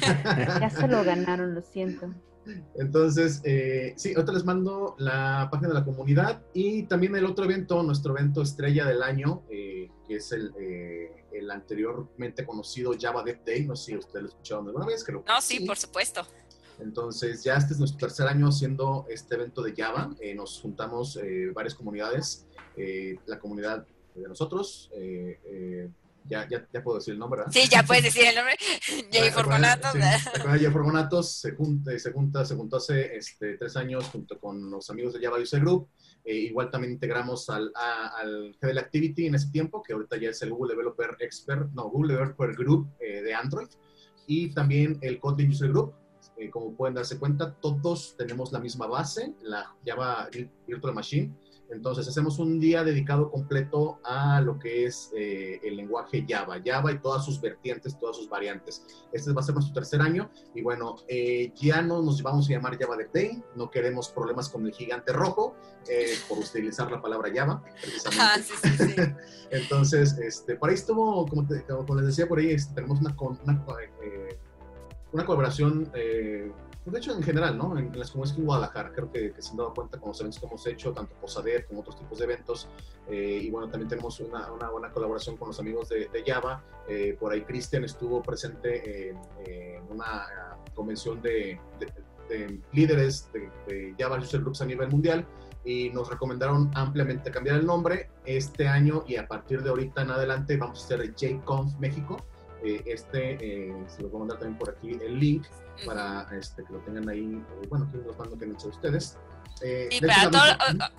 ya se lo ganaron, lo siento. Entonces, eh, sí, ahorita les mando la página de la comunidad y también el otro evento, nuestro evento estrella del año, eh, que es el, eh, el, anteriormente conocido Java Dev Day. No sé si ustedes lo escucharon alguna vez, creo. No, sí, por supuesto. Entonces, ya este es nuestro tercer año haciendo este evento de Java. nos juntamos varias comunidades, la comunidad de nosotros, ya, ya, ya, puedo decir el nombre, ¿verdad? Sí, ya puedes decir el nombre. Jay Formonatos. Jay Formonatos se junta, se junta, se juntó hace este, tres años junto con los amigos de Java User Group. Eh, igual también integramos al, al GDL Activity en ese tiempo, que ahorita ya es el Google Developer Expert, no, Google Developer Group eh, de Android. Y también el Kotlin User Group. Eh, como pueden darse cuenta, todos tenemos la misma base, la Java Virtual Machine entonces hacemos un día dedicado completo a lo que es eh, el lenguaje Java, Java y todas sus vertientes, todas sus variantes. Este va a ser nuestro tercer año y bueno, eh, ya no nos vamos a llamar Java de Day, no queremos problemas con el gigante rojo eh, por utilizar la palabra Java, precisamente. Ah, sí, sí, sí. Entonces, este, por ahí estuvo, como, como, les decía, por ahí este, tenemos una, una, una colaboración de hecho, en general, ¿no? En, las comunidades en Guadalajara, creo que, se han dado cuenta con los eventos que hemos hecho, tanto Posader como otros tipos de eventos. Eh, y bueno, también tenemos una, una, buena colaboración con los amigos de, Java. Eh, por ahí Cristian estuvo presente en, una convención de, líderes de, Java User Groups a nivel mundial y nos recomendaron ampliamente cambiar el nombre este año y a partir de ahorita en adelante vamos a hacer JConf México. Eh, este, se lo voy a mandar también por aquí el link para este, que lo tengan ahí, bueno, que los mando que han hecho ustedes. Eh, para todo,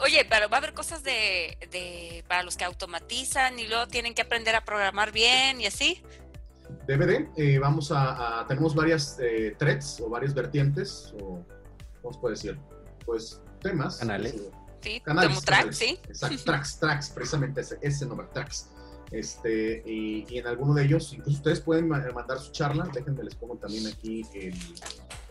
oye, pero va a haber cosas de, de, para los que automatizan y luego tienen que aprender a programar bien y así. DVD, eh, vamos a, tenemos varias eh, threads o varias vertientes, o ¿cómo se puede decir? Pues temas. Canales. sí, canales, tracks, sí. Exacto, tracks, tracks, precisamente ese, ese nombre, tracks. Este, y, en alguno de ellos, incluso ustedes pueden mandar su charla. Déjenme, les pongo también aquí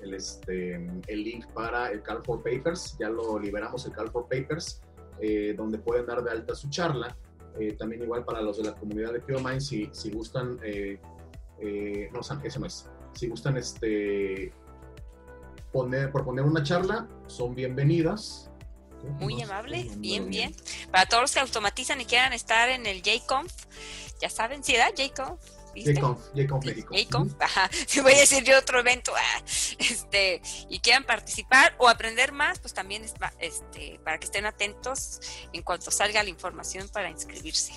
el, este, el link para el Call for Papers. Ya lo liberamos, el Call for Papers, eh, donde pueden dar de alta su charla. Eh, también igual para los de la comunidad de PioMind, si, si gustan, eh, no, eso no es. Si gustan este, poner, proponer una charla, son bienvenidas. Muy amable, bien, bien. Para todos los que automatizan y quieran estar en el JConf, ya saben, ¿sí da? JConf. JConf, JConf. JConf, ajá. voy a decir yo otro evento, ah, este, y quieran participar o aprender más, pues también es, este, para que estén atentos en cuanto salga la información para inscribirse.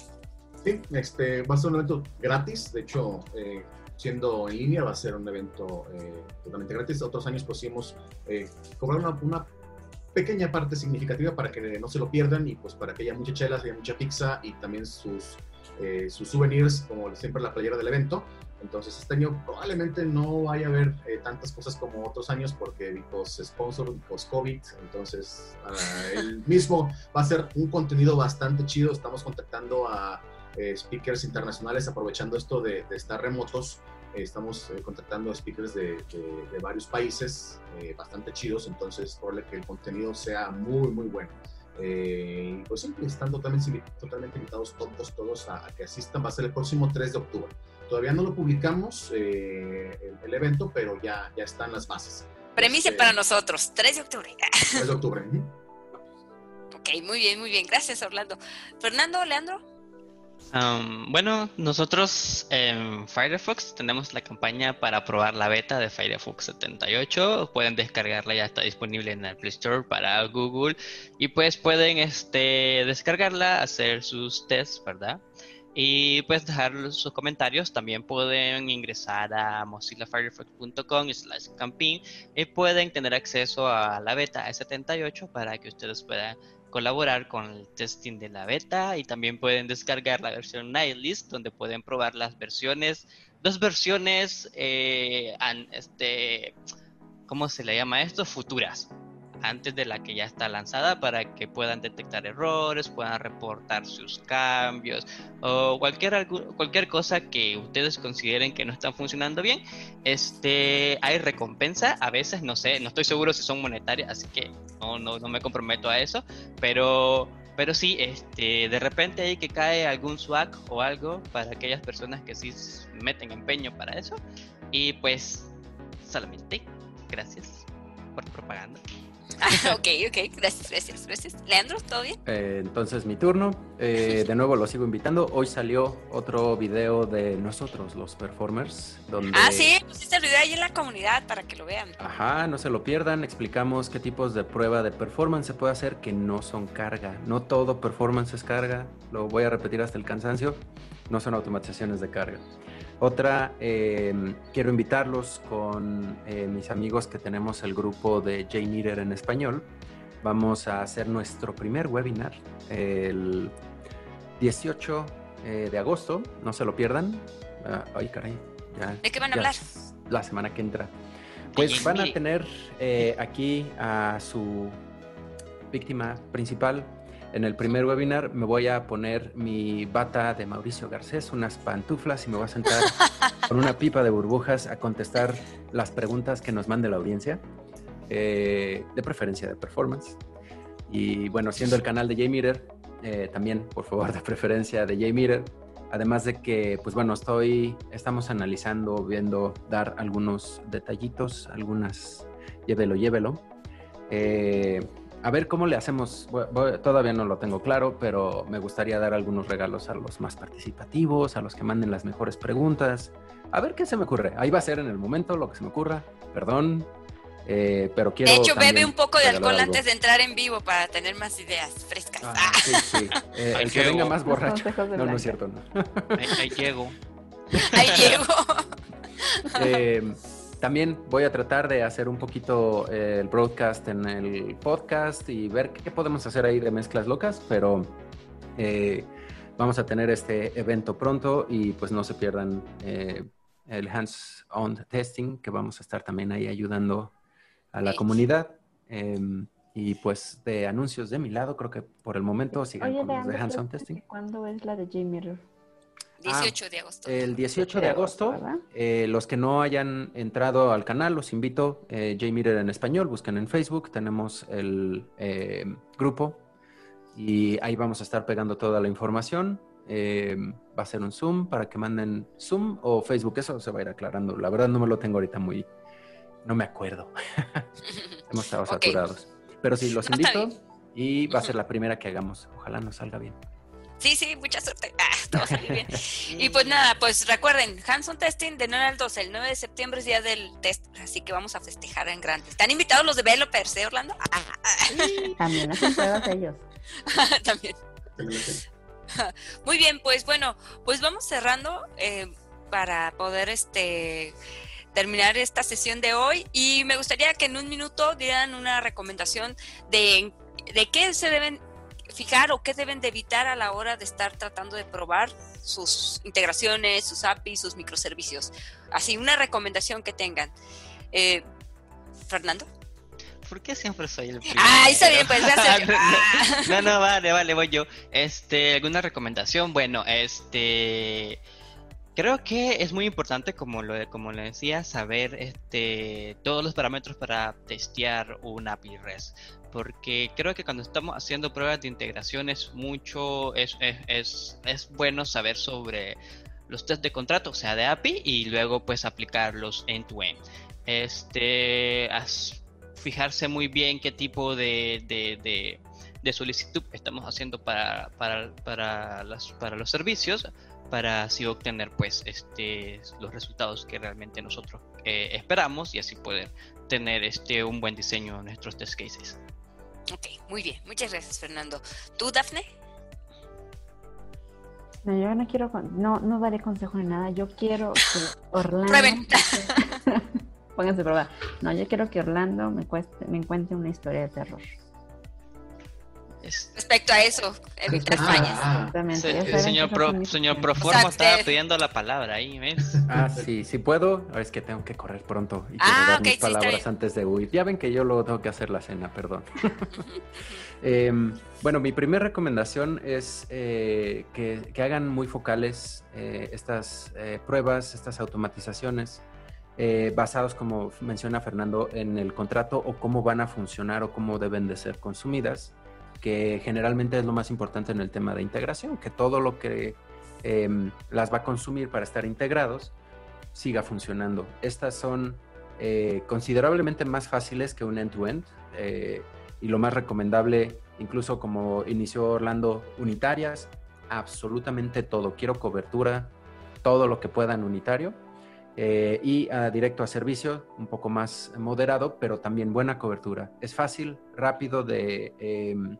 Sí, este, va a ser un evento gratis, de hecho, eh, siendo en línea va a ser un evento eh, totalmente gratis. Otros años hemos eh, cobrado una, una, pequeña parte significativa para que no se lo pierdan y pues para que haya muchas chelas, haya mucha pizza y también sus, eh, sus souvenirs, como siempre la playera del evento. Entonces este año probablemente no vaya a haber eh, tantas cosas como otros años porque pues sponsor, post COVID, entonces uh, el mismo va a ser un contenido bastante chido. Estamos contactando a eh, speakers internacionales aprovechando esto de, de estar remotos estamos eh, contactando a speakers de, varios países eh, bastante chidos, entonces probable que el contenido sea muy, muy bueno. Eh, pues sí, están totalmente, totalmente invitados todos, todos a, que asistan. Va a ser el próximo 3 de octubre. Todavía no lo publicamos eh, el, evento, pero ya, ya están las bases. Premicia este, para nosotros, 3 de octubre. 3 de octubre. ok, muy bien, muy bien. Gracias, Orlando. Fernando, Leandro bueno, nosotros en Firefox tenemos la campaña para probar la beta de Firefox 78. Pueden descargarla, ya está disponible en el Play Store para Google. Y pues pueden este, descargarla, hacer sus tests, ¿verdad? Y pues dejar sus comentarios. También pueden ingresar a mozillafirefox.com slash campaign y pueden tener acceso a la beta E78 para que ustedes puedan colaborar con el testing de la beta y también pueden descargar la versión Nightlyst donde pueden probar las versiones, dos versiones, eh, este, ¿cómo se le llama esto? Futuras antes de la que ya está lanzada para que puedan detectar errores, puedan reportar sus cambios o cualquier, cualquier cosa que ustedes consideren que no están funcionando bien. Este, hay recompensa, a veces no sé, no estoy seguro si son monetarias, así que no, no, no me comprometo a eso, pero pero sí, este, de repente hay que cae algún swag o algo para aquellas personas que sí meten empeño para eso. Y pues, solamente, gracias por propaganda. ok, ok, gracias, gracias, gracias. Leandro, ¿todo bien? Eh, entonces mi turno. Eh, de nuevo lo sigo invitando. Hoy salió otro video de nosotros, los performers. Donde... Ah, sí, pusiste el video ahí en la comunidad para que lo vean. Ajá, no se lo pierdan. Explicamos qué tipos de prueba de performance se puede hacer que no son carga. No todo performance es carga. Lo voy a repetir hasta el cansancio. No son automatizaciones de carga. Otra, em, quiero invitarlos con eh, mis amigos que tenemos el grupo de JMeter en español. Vamos a hacer nuestro primer webinar el 18 eh, de agosto. No se lo pierdan. Ah, ay, caray. ¿De qué van a hablar? La semana que entra. Pues van a tener eh, aquí a su víctima principal, en el primer webinar me voy a poner mi bata de Mauricio Garcés, unas pantuflas y me voy a sentar con una pipa de burbujas a contestar las preguntas que nos mande la audiencia, eh, de preferencia de performance. Y bueno, siendo el canal de JMeter, eh, también por favor de preferencia de JMeter. Además de que, pues bueno, estoy, estamos analizando, viendo, dar algunos detallitos, algunas, llévelo, llévelo. Eh, a ver cómo le hacemos. todavía no lo tengo claro, pero me gustaría dar algunos regalos a los más participativos, a los que manden las mejores preguntas. A ver qué se me ocurre. Ahí va a ser en el momento lo que se me ocurra. Perdón. Eh, pero quiero. De hecho, bebe un poco de alcohol antes de entrar en vivo para tener más ideas frescas. Ah, sí, sí. Eh, el que venga más borracho. No, no es cierto, no. Ahí, llego. Ahí llego. eh, también voy a tratar de hacer un poquito eh, el broadcast en el podcast y ver qué podemos hacer ahí de mezclas locas, pero eh, vamos a tener este evento pronto y pues no se pierdan eh, el hands-on testing que vamos a estar también ahí ayudando a la comunidad. Em, y pues de anuncios de mi lado, creo que por el momento sigan con los de hands-on testing. ¿Cuándo es la de J-Mirror? 18 ah, de agosto. El 18 de agosto, eh, los que no hayan entrado al canal, los invito, eh, J-Mirror en español, busquen en Facebook, tenemos el eh, grupo y ahí vamos a estar pegando toda la información. Eh, va a ser un Zoom para que manden Zoom o Facebook, eso se va a ir aclarando. La verdad no me lo tengo ahorita muy, no me acuerdo. Hemos estado saturados. Pero sí, los invito y va a ser la primera que hagamos. Ojalá nos salga bien. Sí, sí, mucha suerte. Ah, todo salió bien. y pues nada, pues recuerden, Hanson Testing de 9 al 12, el 9 de septiembre es día del test, así que vamos a festejar en grande. ¿Están invitados los developers, eh, Orlando? Ah, ah, También hacen pruebas ellos. También. Muy bien, pues bueno, pues vamos cerrando eh, para poder este terminar esta sesión de hoy y me gustaría que en un minuto dieran una recomendación de, de qué se deben fijar o qué deben de evitar a la hora de estar tratando de probar sus integraciones, sus APIs, sus microservicios. Así, una recomendación que tengan. Eh, Fernando. ¿Por qué siempre soy el primero? Ah, está bien, pues gracias. no, no, vale, vale, voy yo. Este, ¿alguna recomendación? Bueno, este creo que es muy importante, como lo como le decía, saber este todos los parámetros para testear un API REST porque creo que cuando estamos haciendo pruebas de integración es mucho, es, es, es, bueno saber sobre los test de contrato, o sea, de API, y luego pues aplicarlos end-to-end. Este, fijarse muy bien qué tipo de, de, de, solicitud estamos haciendo para, para, para, las, para los servicios, para así obtener pues este, los resultados que realmente nosotros eh, esperamos y así poder tener este, un buen diseño en nuestros test cases. Ok, muy bien. Muchas gracias, Fernando. ¿Tú, Dafne? No, yo no quiero, no, no daré consejo ni nada. Yo quiero que Orlando. Pónganse a prueba. No, yo quiero que Orlando me, cueste, me encuentre una historia de terror. Respecto a eso, evitar ah, fallas. Ah, Exactamente. señor, pro, señor Proformo estaba pidiendo la palabra ahí, ¿ves? Ah, sí, si puedo. Es que tengo que correr pronto y quiero dar mis palabras antes de huir. Ya ven que yo lo tengo que hacer la cena, perdón. Em, bueno, mi primera recomendación es eh, que, que, hagan muy focales eh, estas eh, pruebas, estas automatizaciones. basados, como menciona Fernando, en el contrato o cómo van a funcionar o cómo deben de ser consumidas que generalmente es lo más importante en el tema de integración, que todo lo que em, las va a consumir para estar integrados siga funcionando. Estas son eh, considerablemente más fáciles que un end-to-end eh, y lo más recomendable, incluso como inició Orlando, unitarias, absolutamente todo. Quiero cobertura, todo lo que pueda en unitario. Eh, y directo a servicio, un poco más moderado, pero también buena cobertura. Es fácil, rápido de em,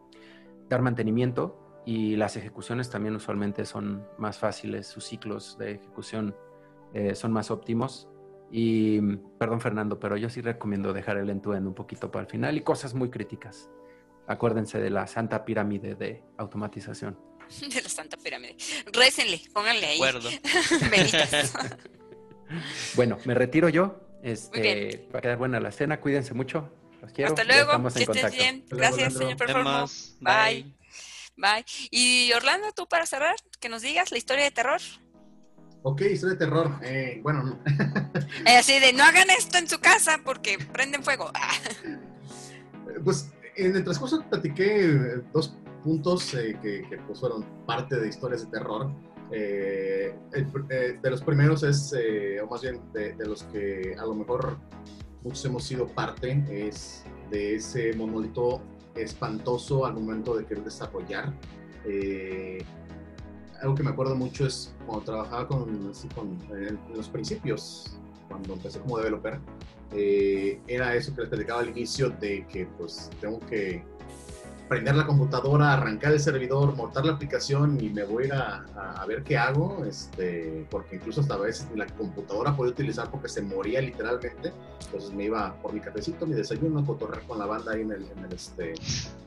dar mantenimiento y las ejecuciones también usualmente son más fáciles, sus ciclos de ejecución eh, son más óptimos. Y perdón Fernando, pero yo sí recomiendo dejar el end-to-end un poquito para el final y cosas muy críticas. Acuérdense de la santa pirámide de automatización. De la santa pirámide. Récenle, pónganle ahí. bueno, me retiro yo. Este, va a quedar buena la cena. Cuídense mucho. Hasta luego, que estés bien. Gracias, señor Performo. Bye. Bye. Y Orlando, tú para cerrar, que nos digas la historia de terror. Ok, historia de terror. Eh, bueno. Eh, así de, no hagan esto en su casa porque prenden fuego. pues en el transcurso platiqué dos puntos eh, que, pues, fueron parte de historias de terror. de los primeros es, o más bien de, los que a lo mejor muchos hemos sido parte, es de ese monolito espantoso al momento de querer desarrollar. Eh, algo que me acuerdo mucho es cuando trabajaba con, en, los principios, cuando empecé como developer, eh, era eso que les platicaba al inicio de que pues tengo que prender la computadora, arrancar el servidor, montar la aplicación y me voy a ir a, ver qué hago, este, porque incluso hasta a veces la computadora podía utilizar porque se moría literalmente, entonces me iba por mi cafecito, mi desayuno, a cotorrear con la banda ahí en el, en el, este,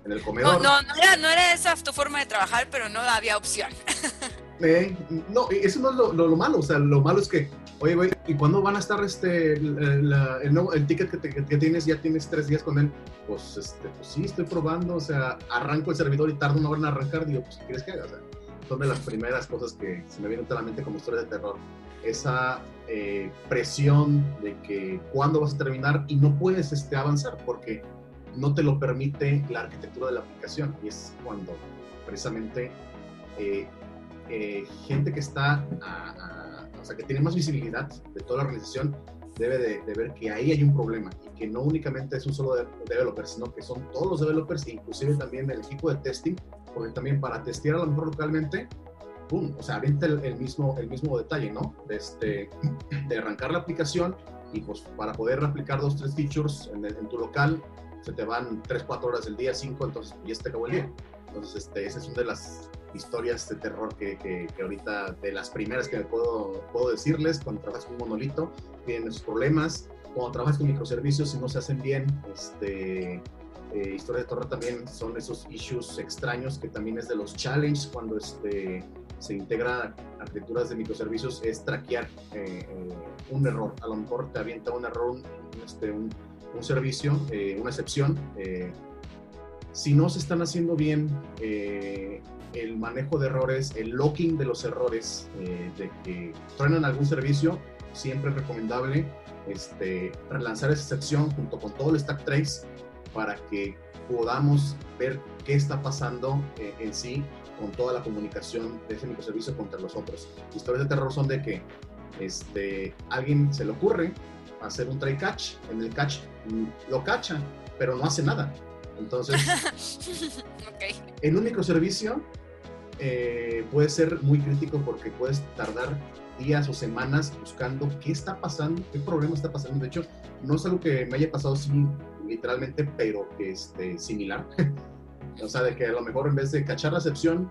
en el comedor. No, no, no, era, no era esa tu forma de trabajar, pero no había opción. Eh, no, eso no es lo, lo, malo, o sea, lo malo es que, oye, güey, ¿y cuándo van a estar este, el, ticket que, tienes? Ya tienes tres días con él. Pues, este, pues sí, estoy probando, o sea, arranco el servidor y tardo una hora en arrancar, digo, pues, ¿qué quieres que haga? O sea, son de las primeras cosas que se me vienen a la mente como historia de terror. Esa eh, presión de que cuándo vas a terminar y no puedes este, avanzar porque no te lo permite la arquitectura de la aplicación y es cuando precisamente eh, eh, gente que está, o sea, que tiene más visibilidad de toda la organización, debe de, ver que ahí hay un problema y que no únicamente es un solo developer, sino que son todos los developers, inclusive también el equipo de testing, porque también para testear a lo mejor localmente, ¡pum! O sea, avienta el, mismo, el mismo detalle, ¿no? De, este, de arrancar la aplicación y pues para poder aplicar dos, tres features en, en tu local, se te van 3, 4 horas del día, 5, entonces ya se te acabó el día. Entonces, este, esa es una de las historias de terror que, que, ahorita, de las primeras que puedo, puedo decirles, cuando trabajas con un monolito, tienen sus problemas, cuando trabajas con microservicios y no se hacen bien, este, eh, historias de terror también son esos issues extraños que también es de los challenges cuando este, se integra arquitecturas de microservicios, es traquear eh, eh, un error. A lo mejor te avienta un error, un, este, un, un servicio, una excepción si no se están haciendo bien eh, el manejo de errores, el locking de los errores, eh, de que truenan algún servicio, siempre es recomendable este, relanzar esa sección junto con todo el stack trace para que podamos ver qué está pasando eh, en sí con toda la comunicación de ese microservicio contra los otros. Historias de terror son de que este, alguien se le ocurre hacer un try catch, en el catch lo cacha, pero no hace nada. Entonces, en un microservicio eh, puede ser muy crítico porque puedes tardar días o semanas buscando qué está pasando, qué problema está pasando. De hecho, no es algo que me haya pasado así literalmente, pero este, similar. o sea, de que a lo mejor en vez de cachar la excepción,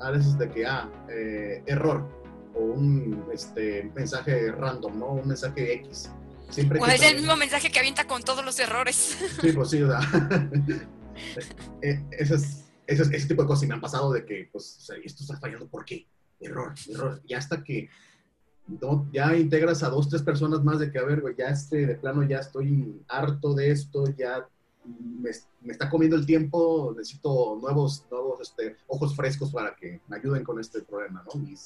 a veces de que, ah, eh, error, o un este, mensaje random, ¿no? Un mensaje X. Siempre o es el mismo mensaje que avienta con todos los errores. Sí, pues sí, o sea, eh, ese, ese, tipo de cosas me han pasado de que, pues, o sea, esto está fallando, ¿por qué? Error, error. Y hasta que ya integras a dos, tres personas más de que, a ver, güey, ya este, de plano ya estoy harto de esto, ya me, está comiendo el tiempo, necesito nuevos, nuevos este, ojos frescos para que me ayuden con este problema, ¿no? Y,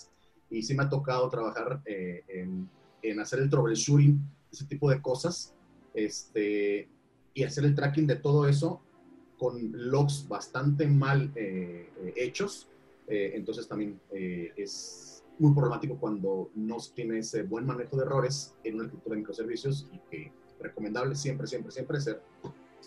y sí me ha tocado trabajar eh, en, en, hacer el troubleshooting, ese tipo de cosas, este, y hacer el tracking de todo eso con logs bastante mal eh, eh, hechos, entonces también es muy problemático cuando no tiene ese buen manejo de errores en una arquitectura de microservicios y que recomendable siempre, siempre, siempre ser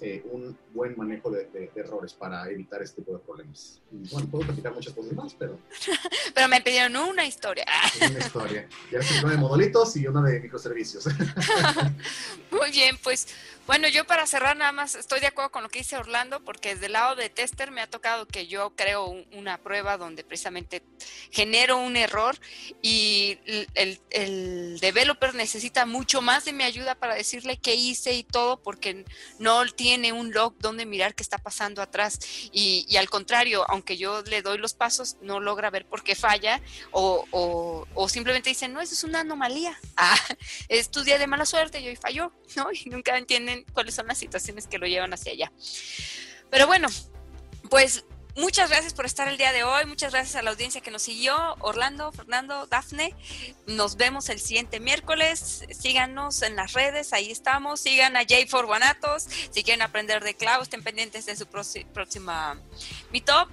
eh, un buen manejo de, errores para evitar este tipo de problemas. bueno, puedo platicar muchas cosas más, pero... pero me pidieron una historia. Una historia. Ya una de modolitos y una de microservicios. Muy bien, pues bueno, yo para cerrar nada más estoy de acuerdo con lo que dice Orlando, porque desde el lado de tester me ha tocado que yo creo una prueba donde precisamente genero un error y el, el, developer necesita mucho más de mi ayuda para decirle qué hice y todo, porque no tiene un log donde mirar qué está pasando atrás. Y, al contrario, aunque yo le doy los pasos, no logra ver por qué falla o, simplemente dice, no, eso es una anomalía. Ah, es tu día de mala suerte y hoy falló, ¿no? Y nunca entiende cuáles son las situaciones que lo llevan hacia allá. Pero bueno, pues muchas gracias por estar el día de hoy, muchas gracias a la audiencia que nos siguió, Orlando, Fernando, Dafne. Nos vemos el siguiente miércoles. Síganos en las redes, ahí estamos. Sigan a Jay for Guanatos. Si quieren aprender de cloud, estén pendientes de su próxima meetup.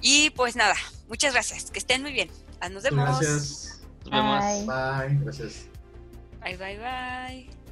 Y pues nada, muchas gracias. Que estén muy bien. Nos vemos. Gracias. Nos vemos. Bye. Gracias. Bye, bye, bye.